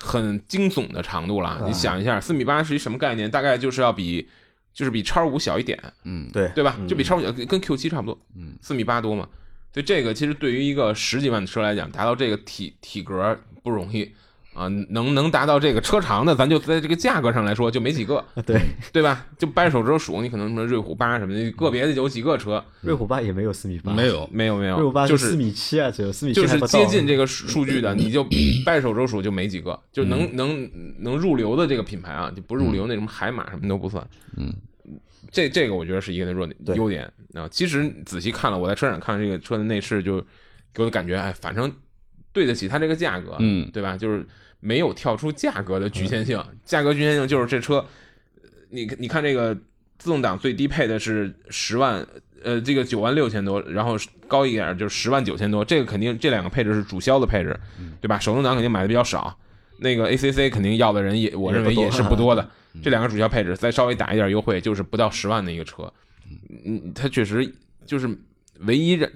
很惊悚的长度了。啊你想一下，四米八是一什么概念？大概就是要比就是比叉五小一点，嗯，对对吧？就比叉五小，跟跟 Q 七差不多，嗯，四米八多嘛。所以这个其实对于一个十几万的车来讲，达到这个体体格不容易啊，能能达到这个车长的，咱就在这个价格上来说就没几个，对，对吧？就掰手指头数，你可能什么瑞虎八什么的，个别的有几个车，瑞虎八也没有四米八，没，有，没有没有，瑞虎八就是四米七啊，只有四米七就是接近这个数数据的，你就掰手指头数就没几个，就能、嗯能能入流的这个品牌啊，就不入流那什么海马什么都不算。嗯，这这个我觉得是一个的弱点优点啊。其实仔细看了，我在车展看这个车的内饰，就给我的感觉，哎，反正对得起它这个价格，嗯对吧？就是没有跳出价格的局限性，价格局限性就是这车，呃你你看这个自动挡最低配的是十万，呃，这个九万六千多，然后高一点就是十万九千多，这个肯定这两个配置是主销的配置，对吧？手动挡肯定买的比较少，那个 ACC 肯定要的人也，我认为也是不多的。这两个主销配置再稍微打一点优惠，就是不到十万的一个车，嗯，它确实就是唯一让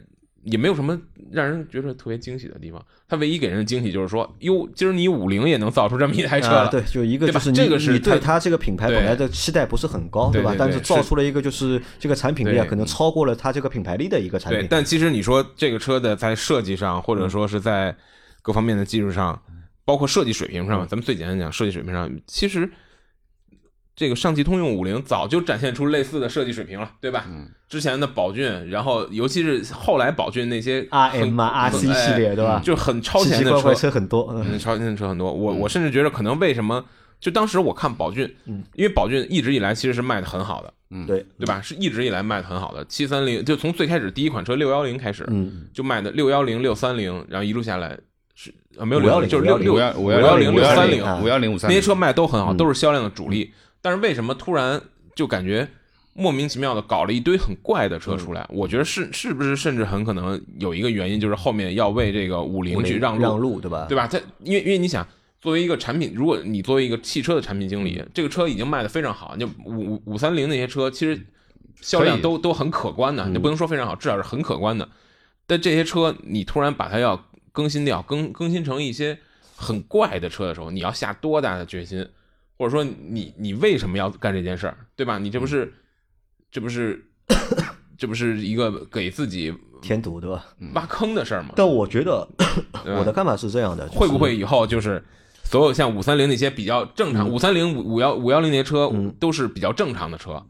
也没有什么让人觉得特别惊喜的地方。它唯一给人的惊喜就是说，哟，今儿你五菱也能造出这么一台车了，啊，对，就一个就是你这个是你对它它这个品牌本来的期待不是很高，吧？对吧但是造出了一个就是这个产品力啊，可能超过了它这个品牌力的一个产对，品。但其实你说这个车的在设计上，或者说是在各方面的技术上，包括设计水平上，咱们最简单讲设计水平上，其实这个上汽通用五菱早就展现出类似的设计水平了，对吧？之前的宝骏，然后尤其是后来宝骏那些 R 很 M 啊，R C 哎系列对吧？就很超前的车，车很多，超前的车很多。我我甚至觉得可能为什么，就当时我看宝骏，嗯因为宝骏一直以来其实是卖的很好的，对对吧？是一直以来卖的很好的，七三零就从最开始第一款车六幺零开始，嗯，就卖的六幺零、六三零，然后一路下来是啊没有510零，就是六六五幺五幺零、六三零啊五幺零五三那些车卖都很好，嗯都是销量的主力。但是为什么突然就感觉莫名其妙的搞了一堆很怪的车出来？我觉得是是不是甚至很可能有一个原因，就是后面要为这个五菱去让路，让路对吧？对吧？它因为因为你想。作为一个产品，如果你作为一个汽车的产品经理，这个车已经卖的非常好，就五五五三零那些车，其实销量都都很可观的，你不能说非常好，至少是很可观的。但这些车你突然把它要更新掉，更更新成一些很怪的车的时候，你要下多大的决心，或者说你你为什么要干这件事儿，对吧？你这不是这不是 这不是一个给自己添堵对吧？挖坑的事儿吗？但我觉得我的看法是这样的，就是会不会以后就是所有像五三零那些比较正常，嗯五三零、五五幺、五幺零那些车嗯都是比较正常的车，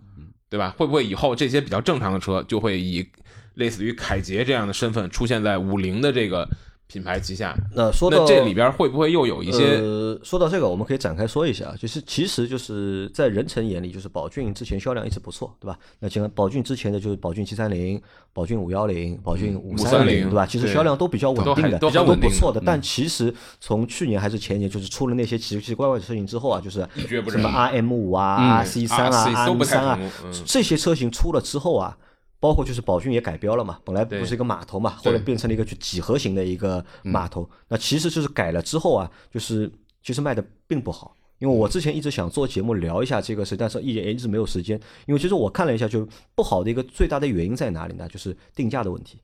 对吧？会不会以后这些比较正常的车就会以类似于凯捷这样的身份出现在五菱的这个品牌旗下？那说到那这里边会不会又有一些？呃，说到这个，我们可以展开说一下，就是其实就是在任晨眼里，就是宝骏之前销量一直不错，对吧？那像宝骏之前的就是宝骏七三零、宝骏五幺零、宝骏五三530对吧？其实销量都比较稳定的，都还都不错的。但其实从去年还是前年，就是出了那些奇奇怪怪的车型之后啊，就是什么 R M 五啊、嗯 R C 三啊、RC R 三啊这些车型出了之后啊。包括就是宝骏也改标了嘛，本来不是一个码头嘛，后来变成了一个就几何型的一个码头。那其实就是改了之后啊，就是其实卖的并不好。因为我之前一直想做节目聊一下这个事，但是一直一直没有时间。因为其实我看了一下，就不好的一个最大的原因在哪里呢？就是定价的问题，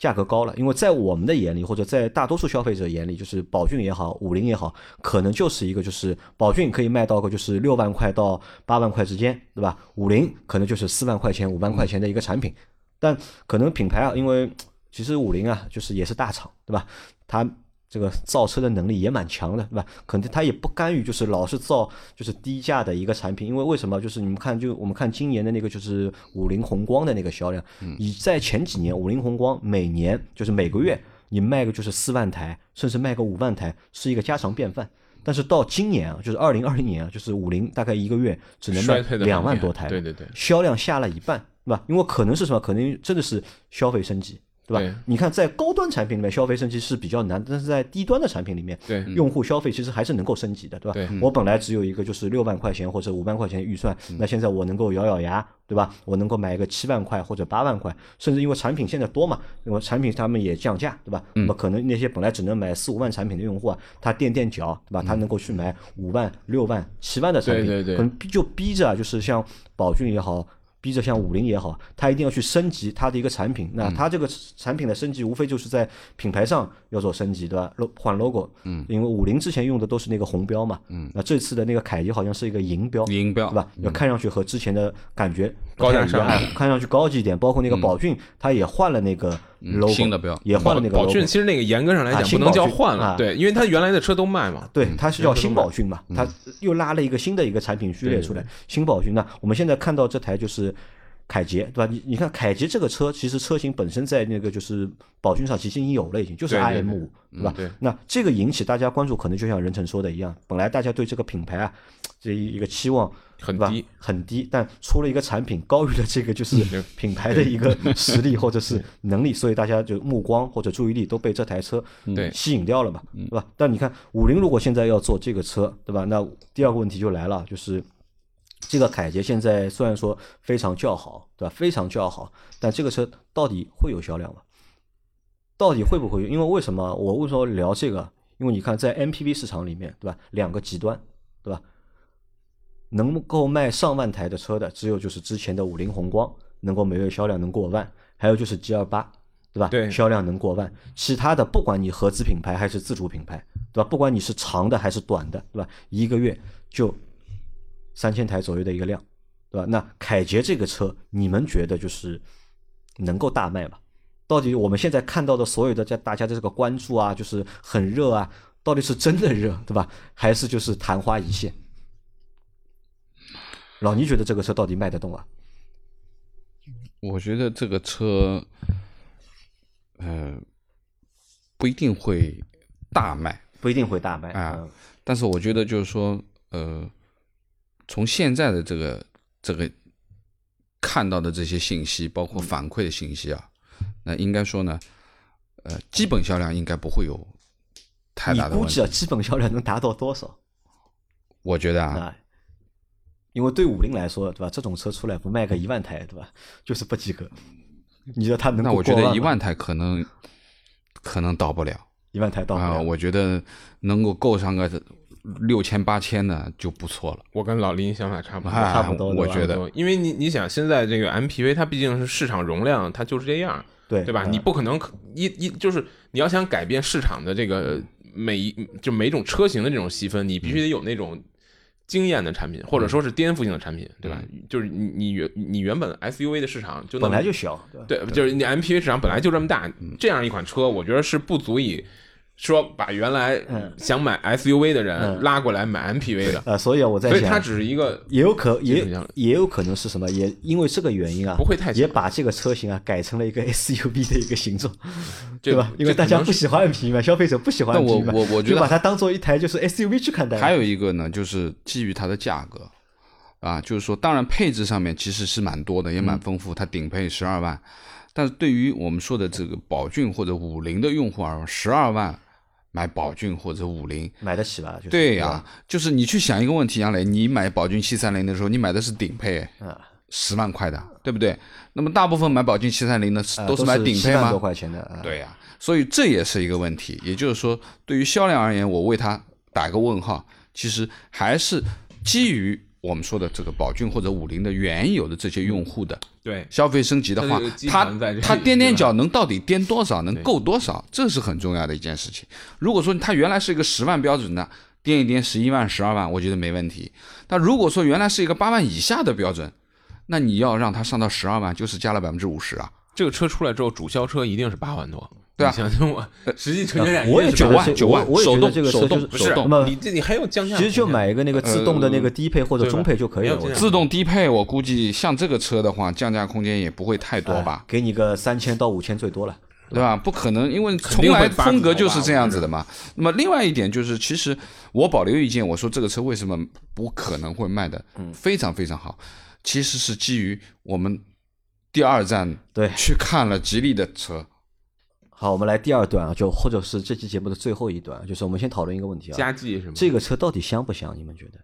价格高了。因为在我们的眼里，或者在大多数消费者眼里，就是宝骏也好，五菱也好，可能就是一个就是宝骏可以卖到个就是六万块到八万块之间，对吧？五菱可能就是四万块钱、五万块钱的一个产品，但可能品牌啊，因为其实五菱啊，就是也是大厂，对吧？它这个造车的能力也蛮强的，对吧？可能他也不甘于就是老是造就是低价的一个产品，因为为什么？就是你们看，就我们看今年的那个就是五菱宏光的那个销量，你在前几年五菱宏光每年就是每个月你卖个就是四万台，甚至卖个五万台，是一个家常便饭。但是到今年啊，就是二零二零年啊，就是五菱大概一个月只能卖两万多台，对对对销量下了一半，对吧？因为可能是什么？可能真的是消费升级，对吧？对你看，在高端产品里面消费升级是比较难，但是在低端的产品里面，对用户消费其实还是能够升级的，对吧？对我本来只有一个就是六万块钱或者五万块钱预算，那现在我能够咬咬牙，对吧？我能够买一个七万块或者八万块，甚至因为产品现在多嘛，因为产品他们也降价，对吧？那么可能那些本来只能买四五万产品的用户啊，他垫垫脚，对吧？他能够去买五万、六万、七万的产品，对对对可能逼就逼着啊，就是像宝骏也好。逼着像五菱也好，它一定要去升级它的一个产品。那它这个产品的升级，无非就是在品牌上要做升级，对吧？换 logo，嗯，因为五菱之前用的都是那个红标嘛，嗯，那这次的那个凯迪好像是一个银标，银标。对吧？要看上去和之前的感觉不高大上太一样哎看上去高级一点。包括那个宝骏，它也换了那个 logo，新的标也换了那个宝。骏其实那个严格上来啊讲不能叫换了，啊对，因为它原来的车都卖嘛。对，它是叫新宝骏嗯嘛，它又拉了一个新的一个产品序列出来，新宝骏。那我们现在看到这台就是凯捷，对吧？你你看凯捷这个车，其实车型本身在那个就是宝骏上其实已经有了，已经就是 i 对 m 五，对吧？对那这个引起大家关注，可能就像任晨说的一样，本来大家对这个品牌啊这一个期望很低很低，但出了一个产品高于了这个就是品牌的一个实力或者是能力，所以大家就目光或者注意力都被这台车对吸引掉了嘛，对吧？但你看五菱如果现在要做这个车，对吧？那第二个问题就来了，就是这个凯捷现在虽然说非常叫好，对吧？非常叫好，但这个车到底会有销量吗？到底会不会有？因为为什么我为什么聊这个？因为你看在 MPV 市场里面，对吧？两个极端，对吧？能够卖上万台的车的，只有就是之前的五菱宏光能够每月销量能过万，还有就是 G 二八，对吧？对销量能过万。其他的，不管你合资品牌还是自主品牌，对吧？不管你是长的还是短的，对吧？一个月就三千台左右的一个量，对吧？那凯捷这个车，你们觉得就是能够大卖吗？到底我们现在看到的所有的在大家的这个关注啊，就是很热啊，到底是真的热，对吧？还是就是昙花一现？老倪觉得这个车到底卖得动啊？我觉得这个车，呃，不一定会大卖，不一定会大卖啊嗯但是我觉得就是说，呃，从现在的这个这个看到的这些信息，包括反馈的信息啊，那应该说呢，呃，基本销量应该不会有太大的问题。估计啊，基本销量能达到多少我觉得啊，啊？因为对五菱来说，对吧？这种车出来不卖个一万台，对吧？就是不及格。你觉得它能那我觉得一万台可能可能到不了一万台到不啊，了。我觉得能够够上个六千八千的就不错了。我跟老林想法差不多，哎差不多我觉得因为你你想现在这个 MPV 它毕竟是市场容量，它就是这样，对对吧？嗯你不可能一一就是你要想改变市场的这个每一就每种车型的这种细分，你必须得有那种惊艳的产品，或者说是颠覆性的产品，对吧？就是你你原你原本 SUV 的市场就本来就小，对就是你 MPV 市场本来就这么大，嗯这样一款车，我觉得是不足以说把原来嗯想买 SUV 的人嗯拉过来买 MPV 的，呃，所以啊，我在想，所以它只是一个也有可也也有可能是什么？也因为这个原因啊，不会太也把这个车型啊改成了一个 SUV 的一个形状，对吧？因为大家不喜欢 MPV 嘛，消费者不喜欢但我 MPV 嘛，我我觉得就把它当做一台就是 SUV 去看待。还有一个呢，就是基于它的价格啊，就是说，当然配置上面其实是蛮多的，也蛮丰富，它顶配十二万，但是对于我们说的这个宝骏或者五菱的用户而言，十二万买宝骏或者五菱。买得起吧？就是对呀、吧就是你去想一个问题，杨磊，你买宝骏七三零的时候，你买的是顶配，啊，十万块的，对不对？那么大部分买宝骏七三零的呃都是买顶配7万多？块钱的，啊对呀、所以这也是一个问题。也就是说，对于销量而言，我为它打一个问号。其实还是基于我们说的这个宝骏或者五菱的原有的这些用户的对消费升级的话它它盘在这里它踮踮脚能到底踮多少，能够多少，这是很重要的一件事情。如果说它原来是一个十万标准的，踮一踮十一万、十二万，我觉得没问题。但如果说原来是一个八万以下的标准，那你要让它上到十二万，就是加了百分之五十啊。这个车出来之后，主销车一定是八万多，对啊。你想想我实际成交价我也觉九万九万我我也觉得手动这个车就是手动不是手动那么你这你还有降价其实就买一个那个自动的那个低配或者中配就可以了。自动低配，我估计像这个车的话，降价空间也不会太多吧。哎，给你个三千到五千最多了。对吧？不可能，因为从来风格就是这样子的嘛。那么另外一点就是，其实我保留意见，我说这个车为什么不可能会卖的嗯。非常非常好，其实是基于我们第二站对。去看了吉利的车，好，我们来第二段啊，就或者是这期节目的最后一段，就是我们先讨论一个问题啊，加计是吗？这个车到底香不香？你们觉得？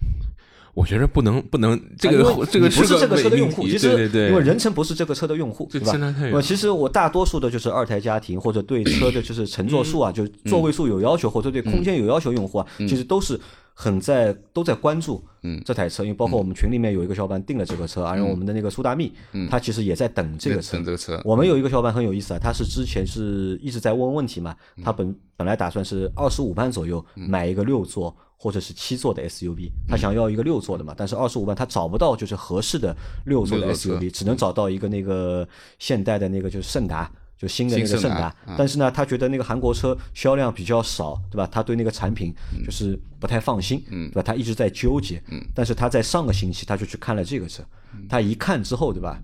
我觉得不能不能这个 这个不是这个车的用户，其实对对对，因为人成不是这个车的用户，对吧？相差太远了那么其实我大多数的就是二胎家庭或者对车的就是乘坐数啊，就座位数有要求或者对空间有要求用户啊，其实都是很在都在关注嗯。这台车，因为包括我们群里面有一个小伙伴订了这个车啊，然后我们的那个苏大密，他其实也在等这个车。等。这个车，我们有一个小伙伴很有意思啊，他是之前是一直在问问题嘛，他本本来打算是二十五万左右买一个六座或者是七座的 SUV，他想要一个六座的嘛，但是二十五万他找不到就是合适的六座的 SUV，只能找到一个那个现代的那个就是胜达。就新的那个新胜达。嗯，但是呢，他觉得那个韩国车销量比较少，对吧？他对那个产品就是不太放心，对吧？他一直在纠结，但是他在上个星期他就去看了这个车，他一看之后，对吧？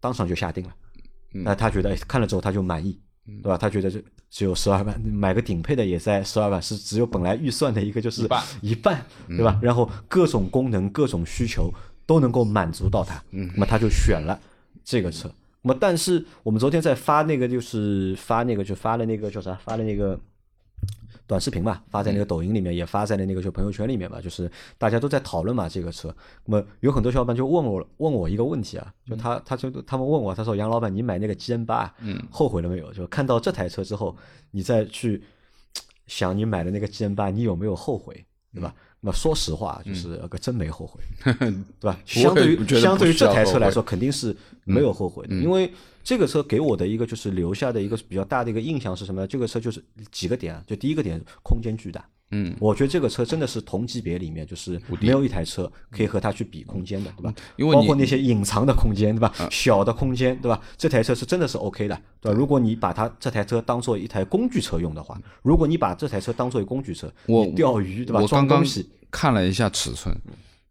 当场就下定了。那他觉得哎看了之后他就满意，对吧？他觉得这只有十二万，买个顶配的也在十二万，是只有本来预算的一个就是一半，对吧？然后各种功能、各种需求都能够满足到他，那么他就选了这个车。那么，但是我们昨天在发那个，就是发那个，就发了那个叫啥？发了那个短视频嘛，发在那个抖音里面，也发在了那个就朋友圈里面嘛，就是大家都在讨论嘛这个车。那么有很多小伙伴就问我问我一个问题啊，就他他就他们问我，他说杨老板，你买那个 G N 八，嗯，后悔了没有？就看到这台车之后，你再去想你买的那个 G N 八，你有没有后悔，对吧？那说实话，就是个真没后悔，对吧？相对于相对于这台车来说，肯定是没有后悔的，因为这个车给我的一个就是留下的一个比较大的一个印象是什么呢？这个车就是几个点啊，就第一个点，空间巨大。嗯，我觉得这个车真的是同级别里面就是没有一台车可以和它去比空间的，对吧？因为你包括那些隐藏的空间，对吧？小的空间，对吧？这台车是真的是 OK 的，对吧？如果你把它这台车当做一台工具车用的话，如果你把这台车当做一个工具车，我钓鱼，对吧？我刚刚看了一下尺寸，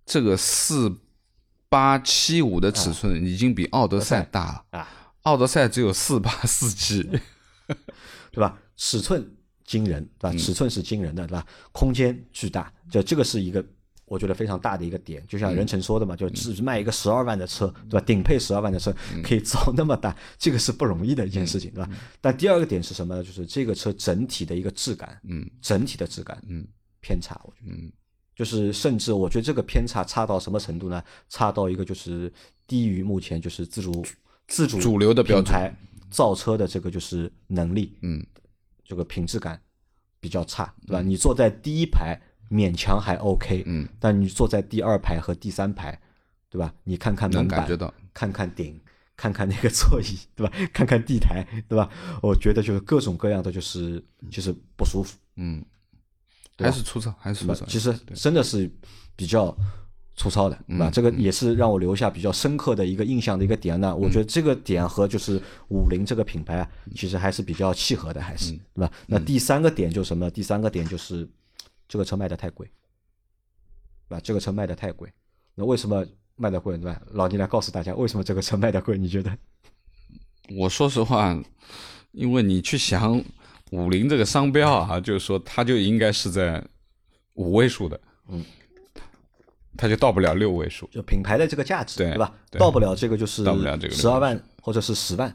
这个四八七五的尺寸已经比奥德赛大了啊，奥德赛只有四八四七，对吧？尺寸惊人，对吧？嗯尺寸是惊人的，对吧？空间巨大，就这个是一个我觉得非常大的一个点。就嗯像任晨说的嘛，就只卖一个十二万的车，对吧？顶配十二万的车嗯可以造那么大，这个是不容易的一件事情，对吧？但第二个点是什么呢？就是这个车整体的一个质感，嗯整体的质感，嗯，偏差，我觉得。嗯就是甚至我觉得这个偏差差到什么程度呢？差到一个就是低于目前就是自主自主主流的标准品牌造车的这个就是能力，嗯，这个品质感比较差，对吧？你坐在第一排勉强还 OK，嗯，但你坐在第二排和第三排，对吧？你看看门板看看顶，看看那个座椅，对吧？看看地台，对吧？我觉得就是各种各样的就是就是不舒服。嗯，还是粗糙，还是粗糙。其实真的是比较粗糙的，对嗯吧？这个也是让我留下比较深刻的一个印象的一个点呢。我觉得这个点和就是五菱这个品牌啊，其实还是比较契合的，还嗯是对吧？那第三个点就是什么？第三个点就是这个车卖的太贵，对吧？这个车卖的太贵，那为什么卖的贵，对吧？老倪来告诉大家，为什么这个车卖的贵？你觉得？我说实话，因为你去想五菱这个商标啊，就是说它就应该是在五位数的，嗯，它就到不了六位数。就品牌的这个价值，对吧？对到不了这个就是到不了这个十二万或者是十万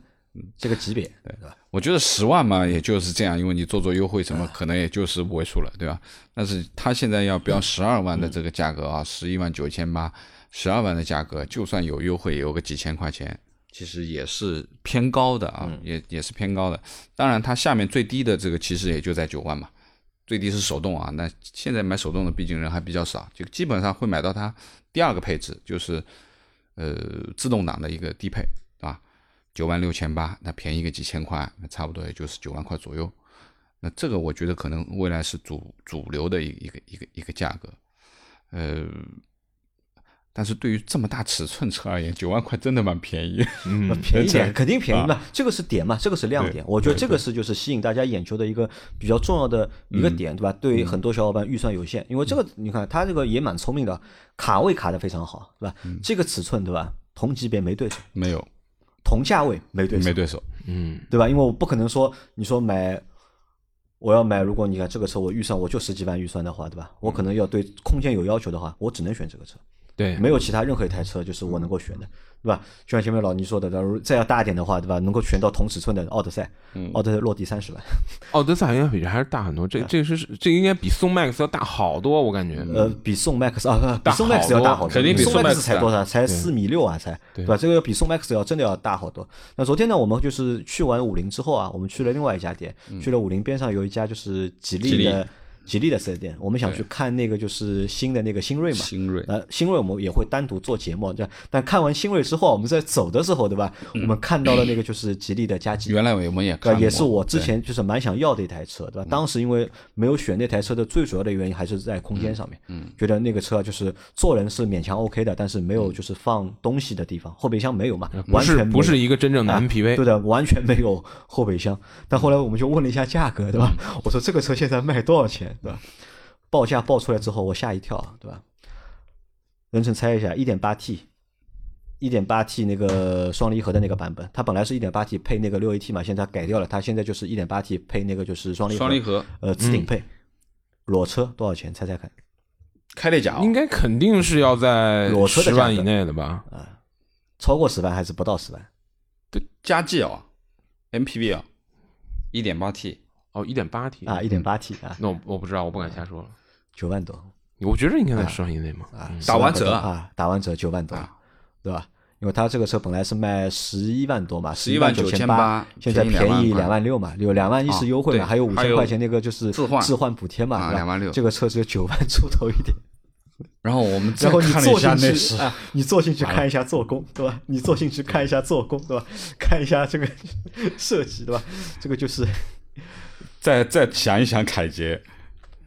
这个级别，对吧？我觉得十万嘛，也就是这样，因为你做做优惠什么，可能也就是五位数了，对吧？但是它现在要标十二万的这个价格啊，十一万九千八，十二万的价格，就算有优惠，也有个几千块钱，其实也是偏高的啊，也也是偏高的。当然，它下面最低的这个其实也就在九万嘛，最低是手动啊。那现在买手动的毕竟人还比较少，就基本上会买到它第二个配置，就是呃自动挡的一个低配，啊？九万六千八，那便宜个几千块，那差不多也就是九万块左右。那这个我觉得可能未来是主主流的一个一个一个一个价格，呃，但是对于这么大尺寸车而言，九万块真的蛮便宜。便宜点，肯定便宜嘛，这个是点嘛，这个是亮点。我觉得这个是就是吸引大家眼球的一个比较重要的一个点，对吧？对于很多小伙伴预算有限，因为这个你看它这个也蛮聪明的，卡位卡的非常好，对吧？这个尺寸对吧？同级别没对手，没有，同价位没对手没，对手。嗯对吧？因为我不可能说你说买。我要买，如果你看这个车，我预算我就十几万预算的话，对吧？我可能要对空间有要求的话，我只能选这个车。对，没有其他任何一台车就是我能够选的，对吧？就像前面老倪说的，假如再要大一点的话，对吧？能够选到同尺寸的奥德赛，奥德赛落地三十万，奥德赛应该比这还是大很多，这这个是这应该比宋 MAX 要大好多，我感觉。呃，比宋 MAX 啊，比宋 MAX 要大好多，肯定比宋宋 MAX 才多少？才四米六啊，才对对吧？这个比宋 MAX 要真的要大好多。那昨天呢，我们就是去完五菱之后啊，我们去了另外一家店，去了五菱边上有一家就是吉利的吉利的四 S 店，我们想去看那个就是新的那个新锐嘛，新锐，呃，新锐我们也会单独做节目，这样。但看完新锐之后，我们在走的时候，对吧？我们看到了那个就是吉利的加吉，原来我们也也是我之前就是蛮想要的一台车，对吧？当时因为没有选那台车的最主要的原因还是在空间上面，嗯，觉得那个车就是坐人是勉强 OK 的，但是没有就是放东西的地方，后备箱没有嘛，完全不是一个真正的啊 MPV，对的，完全没有后备箱。但后来我们就问了一下价格，对吧？我说这个车现在卖多少钱，对吧？报价报出来之后，我吓一跳，对吧？任成猜一下，一点八 T，一点八 T 那个双离合的那个版本，它本来是一点八 T 配那个六 AT 嘛，现在改掉了，它现在就是一点八 T 配那个就是双离合，双离合呃，次顶配。裸车多少钱？猜猜看？开类甲哦，应该肯定是要在裸车的十万以内的吧？啊超过十万还是不到十万？加 G 啊，MPV 啊，一点八 T，哦，一点八 T 啊，一点八 T 啊，那我我不知道，我不敢瞎说了。九万多我觉得应该在十万以内嘛。啊嗯，打完折啊多啊，打完折九万多，对吧？因为它这个车本来是卖十一万多嘛十一万九千9800现在便宜2万两万六嘛，有两万一是优惠嘛，啊还有五千块钱那个就是置换置换补贴嘛，啊是吧2万六这个车只有九万出头一点。然后我们再然后你看了一坐进下内饰，去啊，你坐进去看一下做工，对吧？你坐进去看一下做工，对吧？看一下这个 设计，对吧？这个就是再再想一想凯捷，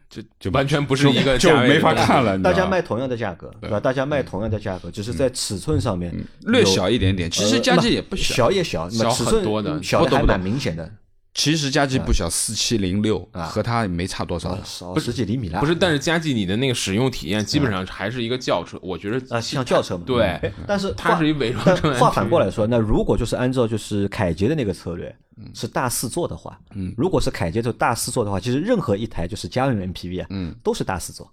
就就完全不是一个就没法看了。大家卖同样的价格，对吧？大家卖同样的价格，只是在尺寸上面略小一点点，其实呃佳绩也不小，小也小，小尺寸很多的小的明显的，其实佳绩不小，四七零六啊。和它没差多少。少。十几厘米了。不是，但是佳绩你的那个使用体验基本上还是一个轿车，我觉得啊，像轿车嘛。对。哎，但是话它是一伪装但成话反过来说，那如果就是按照就是凯捷的那个策略，是大四座的话，嗯，如果是凯捷就大四座的话，其实任何一台就是家用 MPV 啊，嗯，都是大四座，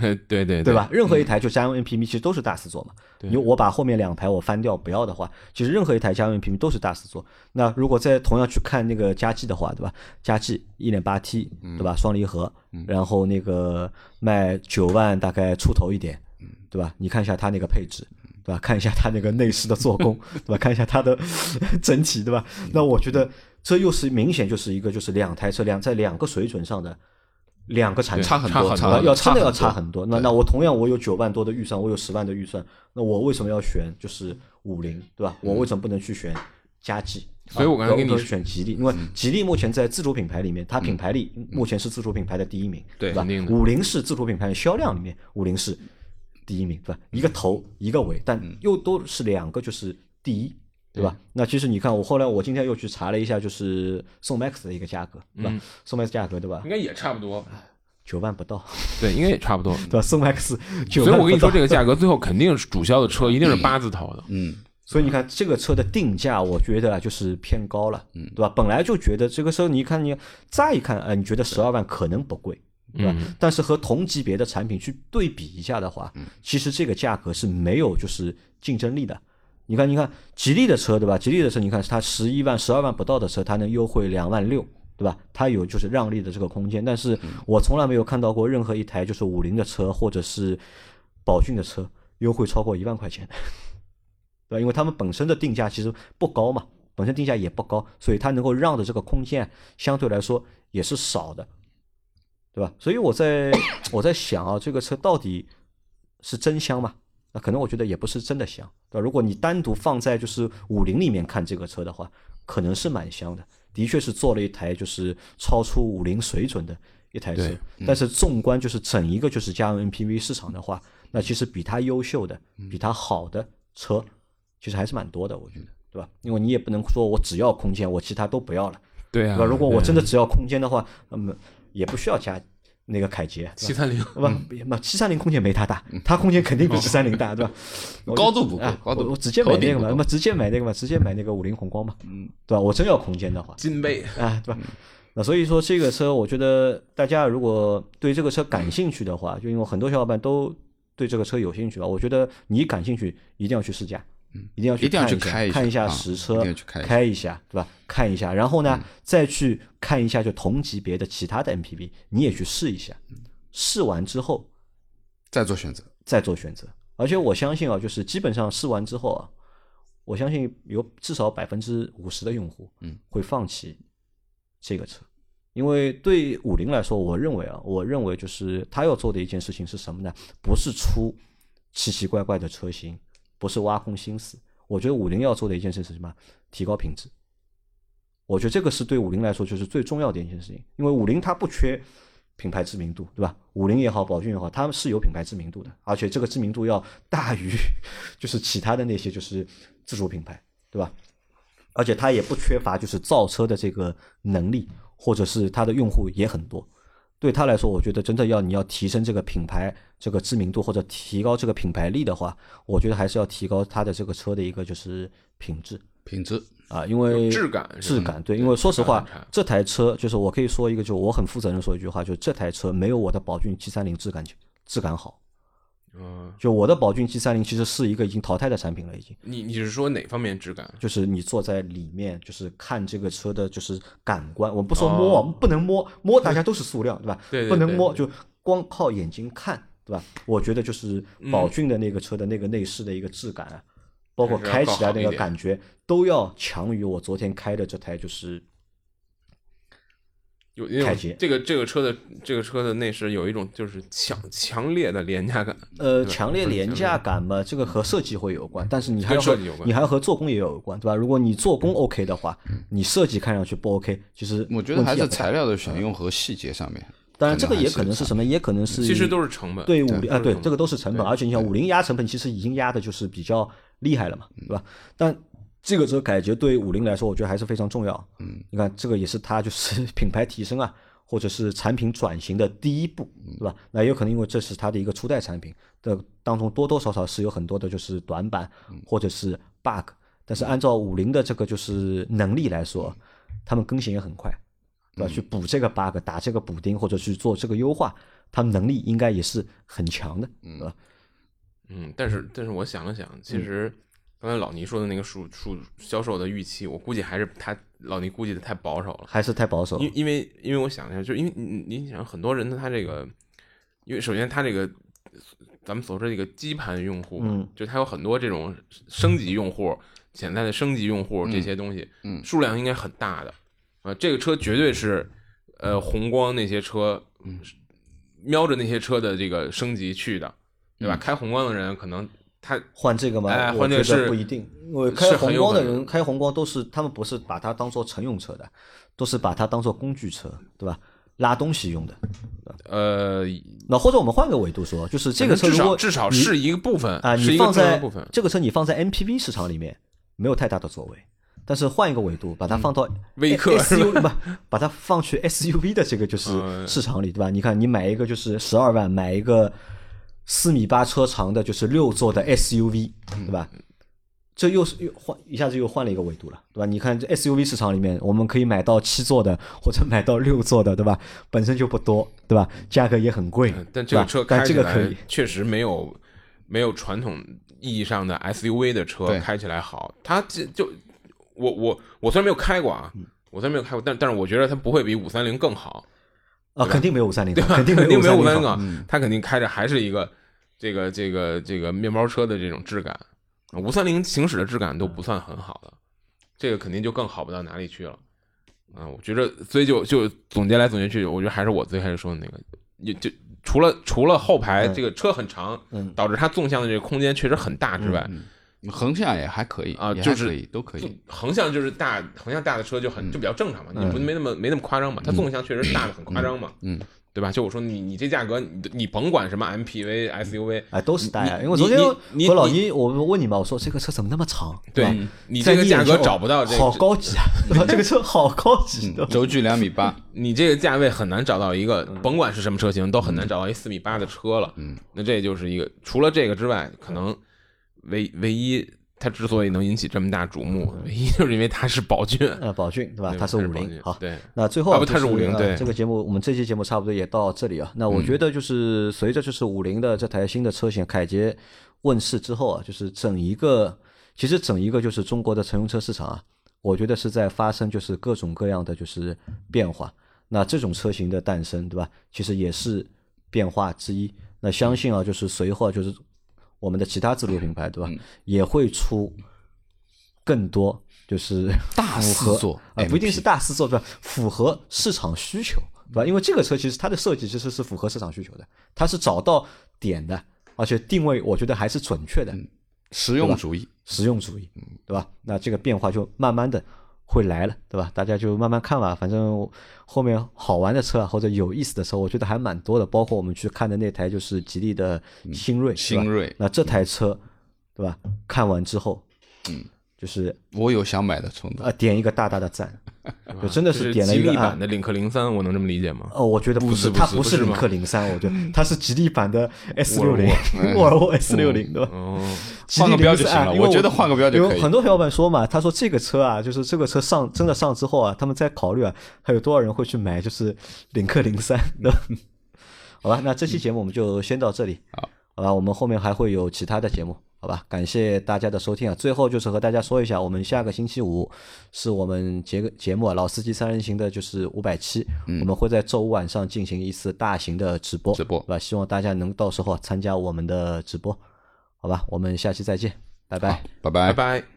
对对对对吧？？任何一台就家用 MPV 其实都是大四座嘛。你我把后面两排我翻掉不要的话，其实任何一台家用 MPV 都是大四座。那如果再同样去看那个佳绩的话，对吧？佳绩一点八 T，对吧？双离合，然后那个卖九万大概出头一点，对吧？你看一下它那个配置。对吧？看一下它那个内饰的做工，对吧？看一下它的 整体，对吧？那我觉得这又是明显就是一个就是两台车辆在两个水准上的两个产品，差很多，差很多啊，差很要真的要差很多。那那我同样我有九万多的预算，我有十万的预算，那我为什么要选就是五菱，对吧？我为什么不能去选佳绩？所以我刚才啊跟你我选吉利，因为吉利目前在自主品牌里面，它品牌力目前是自主品牌的第一名，对吧五菱是自主品牌的销量里面，五菱是第一名，对吧？一个头一个尾，但又都是两个就是第一。对吧？那其实你看，我后来我今天又去查了一下，就是宋 MAX 的一个价格，对吧？宋 MAX 价格对吧应？该也差不多，九万不到，对，应该也差不多。对吧？宋 MAX 九所万不到，以我跟你说，这个价格最后肯定是主销的车一定是八字头的。嗯，所以你看这个车的定价，我觉得啊就是偏高了，嗯对吧？本来就觉得这个车，你看你再一看，呃，你觉得十二万可能不贵，对吧？嗯但是和同级别的产品去对比一下的话，嗯其实这个价格是没有就是竞争力的。你看，你看吉利的车，对吧？吉利的车，你看它十一万、十二万不到的车，它能优惠两万六，对吧？它有就是让利的这个空间。但是我从来没有看到过任何一台就是五菱的车或者是宝骏的车优惠超过一万块钱。对吧？因为他们本身的定价其实不高嘛，本身定价也不高，所以它能够让的这个空间相对来说也是少的，对吧？所以我在 我在想啊，这个车到底是真香吗？那可能我觉得也不是真的香，对吧？如果你单独放在就是五菱里面看这个车的话，可能是蛮香的，的确是做了一台就是超出五菱水准的一台车对。但是纵观就是整一个就是家用 MPV 市场的话，那其实比它优秀的、比它好的车，其实还是蛮多的，我觉得，对吧？因为你也不能说我只要空间，我其他都不要了，对啊对吧？如果我真的只要空间的话，那么也不需要加那个凯捷，七三零，对吧？不，七三零空间没它大，它空间肯定比七三零大，对吧？高度不够啊高度我我直接买那个嘛，那么直接买那个嘛，直接买那个五菱宏光嘛，嗯，对吧？我真要空间的话，金杯，啊，对吧？那所以说这个车，我觉得大家如果对这个车感兴趣的话，就因为很多小伙伴都对这个车有兴趣吧，我觉得你感兴趣一定要去试驾，一定要去一定要看去开一下看一下啊实车，一定要去开一下开一下，对吧？看一下，然后呢，再去看一下就同级别的其他的 MPV，你也去试一下，试完之后再做选择。再做选择。而且我相信啊，就是基本上试完之后啊，我相信有至少百分之五十的用户，嗯，会放弃这个车，因为对五菱来说，我认为啊，我认为就是他要做的一件事情是什么呢？不是出奇奇怪怪的车型，不是挖空心思。我觉得五菱要做的一件事是什么？提高品质。我觉得这个是对五菱来说就是最重要的一件事情，因为五菱它不缺品牌知名度，对吧？五菱也好，宝骏也好，他们是有品牌知名度的，而且这个知名度要大于就是其他的那些就是自主品牌，对吧？而且它也不缺乏就是造车的这个能力，或者是它的用户也很多。对他来说，我觉得真的要你要提升这个品牌这个知名度，或者提高这个品牌力的话，我觉得还是要提高它的这个车的一个就是品质。品质，啊，因为质感质感对，因为说实话这台车就是我可以说一个，就我很负责任说一句话，就这台车没有我的宝骏七三零质感质感好，嗯，就我的宝骏 G 三零其实是一个已经淘汰的产品了，已经。你你是说哪方面质感？就是你坐在里面，就是看这个车的，就是感官。我们不说摸，哦不能摸，摸大家都是塑料，对吧？对对不能摸，就光靠眼睛看，对吧？我觉得就是嗯宝骏的那个车的那个内饰的一个质感啊，包括开起来那个感觉，都要强于我昨天开的这台就是有那种这个这个车的这个车的内饰有一种就是强强烈的廉价感。呃，强烈廉价感嘛，这个和设计会有关，但是你还要和设计有关你还要和做工也有关，对吧？如果你做工 OK 的话，你设计看上去不 OK，其实我觉得还是材料的选用和细节上面。当然，这个也可能是什么？也可能是其实都是成本对五零啊，对这个都是成本，而且你想五零压成本其实已经压的就是比较厉害了嘛，对吧？但这个车改捷对五菱来说，我觉得还是非常重要。嗯，你看这个也是它就是 品牌提升啊，或者是产品转型的第一步，对吧？那也有可能因为这是它的一个初代产品的当中多多少少是有很多的就是短板或者是 bug，但是按照五菱的这个就是能力来说，他们更新也很快。对吧？去补这个 bug，打这个补丁，或者去做这个优化，他们能力应该也是很强的，对吧？嗯，但是但是我想了想，其实刚才老倪说的那个数数销售的预期，我估计还是他老倪估计的太保守了。还是太保守因。因为因为我想一下，就因为你你想很多人他这个，因为首先他这个咱们所说的这个基盘用户，嗯，就他有很多这种升级用户、潜在的升级用户这些东西，嗯数量应该很大的。啊，这个车绝对是呃红光那些车，嗯瞄着那些车的这个升级去的，对嗯吧？开红光的人可能他换这个吗？哎我觉得换这个是不一定，因为开宏光的人，开宏光都是他们不是把它当做乘用车的，都是把它当做工具车，对吧？拉东西用的。呃，那或者我们换个维度说，就是这个车至少如果你至少是一个部分啊，你放在。这个车你放在 MPV 市场里面没有太大的作为，但是换一个维度，把它放到微客 SUV 不，把它放去 SUV 的这个就是嗯市场里，对吧？你看，你买一个就是十二万，买一个四米八车长的，就是六座的 SUV，对吧？这又是又换一下子又换了一个维度了，对吧？你看这 SUV 市场里面，我们可以买到七座的或者买到六座的，对吧？本身就不多，对吧？价格也很贵嗯，但这个车开起来确实没有没有传统意义上的 SUV 的车开起来好。它就就我我我虽然没有开过啊，嗯我虽然没有开过，但但是我觉得它不会比五三零更好，啊，肯定没有五三零，对吧？肯定没有五三五零啊，它肯定开着还是一个这个这个这个面包车的这种质感。五三零行驶的质感都不算很好的，这个肯定就更好不到哪里去了。啊，我觉得，所以就就总结来总结去，我觉得还是我最开始说的那个，也就除了除了后排这个车很长，嗯导致它纵向的这个空间确实很大之外，横向也还可以啊就是都可就以。横向就是大横向大的车就很就比较正常嘛，你不嗯没那么没那么夸张嘛，它纵向确实大的很夸张嘛，嗯，对吧？就我说你你这价格，你你甭管什么 MPV、SUV，哎，都是大呀。因为昨天你和老倪，我问你嘛，我说这个车怎么那么长？对？你这个价格找不到这好高级啊，这个车好高级，对吧轴距两米八，你这个价位很难找到一个，嗯甭管是什么车型，都很难找到一四米八的车了。嗯，那这就是一个除了这个之外，可能唯唯一它之所以能引起这么大瞩目，唯一就是因为它是宝骏，呃，宝骏对吧？对它是五。菱好，对，那最后啊不它是呃五菱对这个节目，我们这期节目差不多也到这里啊。那我嗯觉得就是随着就是五菱的这台新的车型凯捷问世之后啊，就是整一个其实整一个就是中国的乘用车市场啊，我觉得是在发生就是各种各样的就是变化。那这种车型的诞生，对吧？其实也是变化之一。那相信啊，就是随后啊就是我们的其他自主品牌，对吧？嗯也会出更多就是大 合四座啊，不一定是大四座，对吧？符合市场需求，对吧？因为这个车其实它的设计其实是符合市场需求的，它是找到点的，而且定位我觉得还是准确的，实用主义。实用主义，对吧？那这个变化就慢慢的会来了，对吧？大家就慢慢看吧，反正后面好玩的车啊，或者有意思的车，我觉得还蛮多的，包括我们去看的那台就是吉利的新锐，新锐那这台车，对吧？看完之后，嗯，就是我有想买的冲动。呃点一个大大的赞，就真的是点了一个啊吉利版的领克零三，我能这么理解吗？哦，我觉得，不是不它不是领克零三，我觉得它是吉利版的 S 六零沃尔沃，S 六零，对吧？哦，换个标03就行了因为我觉得换个标就可以因为很多小伙伴说嘛，他说这个车啊，就是这个车上真的上之后啊，他们在考虑啊，还有多少人会去买就是领克零三，对吧？好吧，那这期节目我们就先到这里。好，好吧？我们后面还会有其他的节目，好吧？感谢大家的收听啊！最后就是和大家说一下，我们下个星期五是我们节个节目啊，老司机三人行的就是五百期，我们会在周五晚上进行一次大型的直播，直播对吧？希望大家能到时候参加我们的直播，好吧？我们下期再见，拜拜。拜拜拜拜。